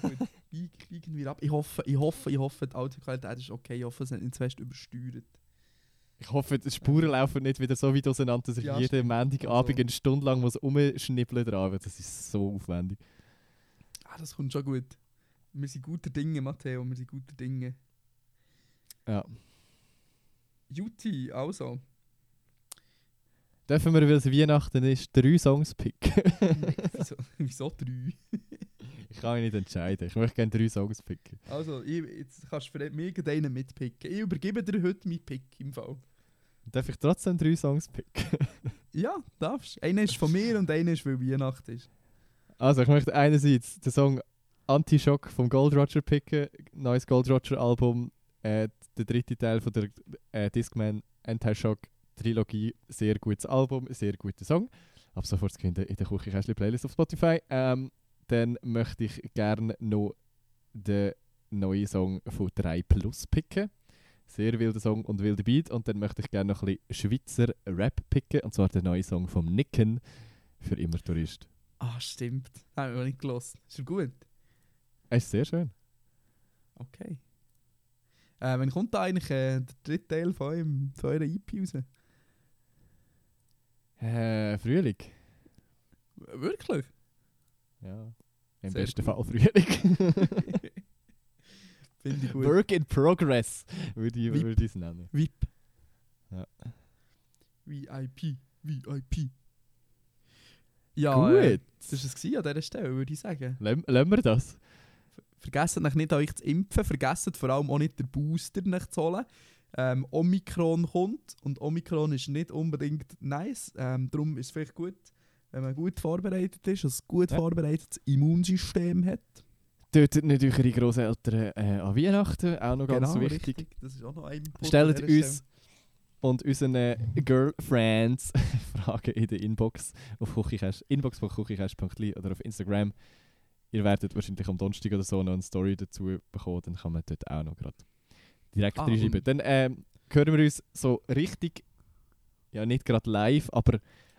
Gut, biegen wir ab. Ich hoffe, ich hoffe, ich hoffe, die Audioqualität ist okay. Ich hoffe, es hat nicht zu fest übersteuert. Ich hoffe, die Spuren laufen nicht wieder so weit auseinander, dass ich Ja, jeden. Montagabend Also- eine Stunde lang muss umschnippeln dran. Das ist so aufwendig. Ah, das kommt schon gut. Wir sind guter Dinge, Matteo, wir sind guter Dinge. Ja. Juti, also. Dürfen wir, weil es Weihnachten ist, drei Songs picken? wieso, wieso drei? ich kann mich nicht entscheiden. Ich möchte gerne drei Songs picken. Also, ich, jetzt kannst du für mir irgendeinen mitpicken. Ich übergebe dir heute meinen Pick im Fall. Darf ich trotzdem drei Songs picken? Ja, darfst. Einer ist von mir und einer ist, weil Weihnachten ist. Also, ich möchte einerseits den Song Anti-Shock vom Gold Roger picken. Neues Gold Roger Album. Äh, der dritte Teil von der äh, Discman Anti-Shock Trilogie. Sehr gutes Album, sehr guter Song. Ab sofort zu finden in der Küchenkästchen Playlist auf Spotify. Ähm, dann möchte ich gerne noch den neuen Song von 3 Plus picken. Sehr wilder Song und wilder Beat. Und dann möchte ich gerne noch ein bisschen Schweizer Rap picken. Und zwar den neuen Song vom Nicken für immer Tourist. Ah, stimmt. Haben wir noch nicht gelassen. Ist er gut? Es ist sehr schön. Okay. Äh, wann kommt da eigentlich äh, der dritte Teil von, eurem, von eurer EP raus? Äh, Frühling. Wirklich? Ja. Im Sehr besten gut. Fall Frühling. Finde ich gut. Work in Progress würde ich, Wie- würde ich es nennen. VIP. Ja. VIP. VIP. Ja, Gut. Äh, das war es an dieser Stelle, würde ich sagen. Lassen wir das. Vergesst euch nicht, euch zu impfen. Vergesst vor allem auch nicht den Booster nicht zu holen. Ähm, Omikron kommt und Omikron ist nicht unbedingt nice. Ähm, darum ist es vielleicht gut, wenn man gut vorbereitet ist, ein gut Ja. vorbereitetes Immunsystem hat. Tötet nicht eure Grosseltern äh, an Weihnachten, auch noch ganz Genau, wichtig. richtig. Das ist auch noch ein Punkt Stellt uns und unseren äh, Girlfriends Fragen in der Inbox auf inbox.kuchikäst.li oder auf Instagram. Ihr werdet wahrscheinlich am Donnerstag oder so noch eine Story dazu bekommen, dann kann man dort auch noch gerade direkt Ah, reinschreiben. Dann ähm, hören wir uns so richtig, ja nicht gerade live, aber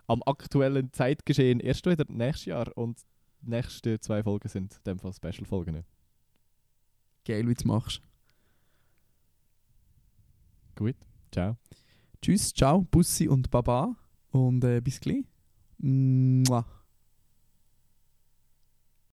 am aktuellen Zeitgeschehen erst wieder nächstes Jahr und die nächsten zwei Folgen sind in dem Fall Special-Folgen. Geil, wie du machst. Gut, ciao. Tschüss, ciao, Bussi und Baba und äh, bis gleich. Mua.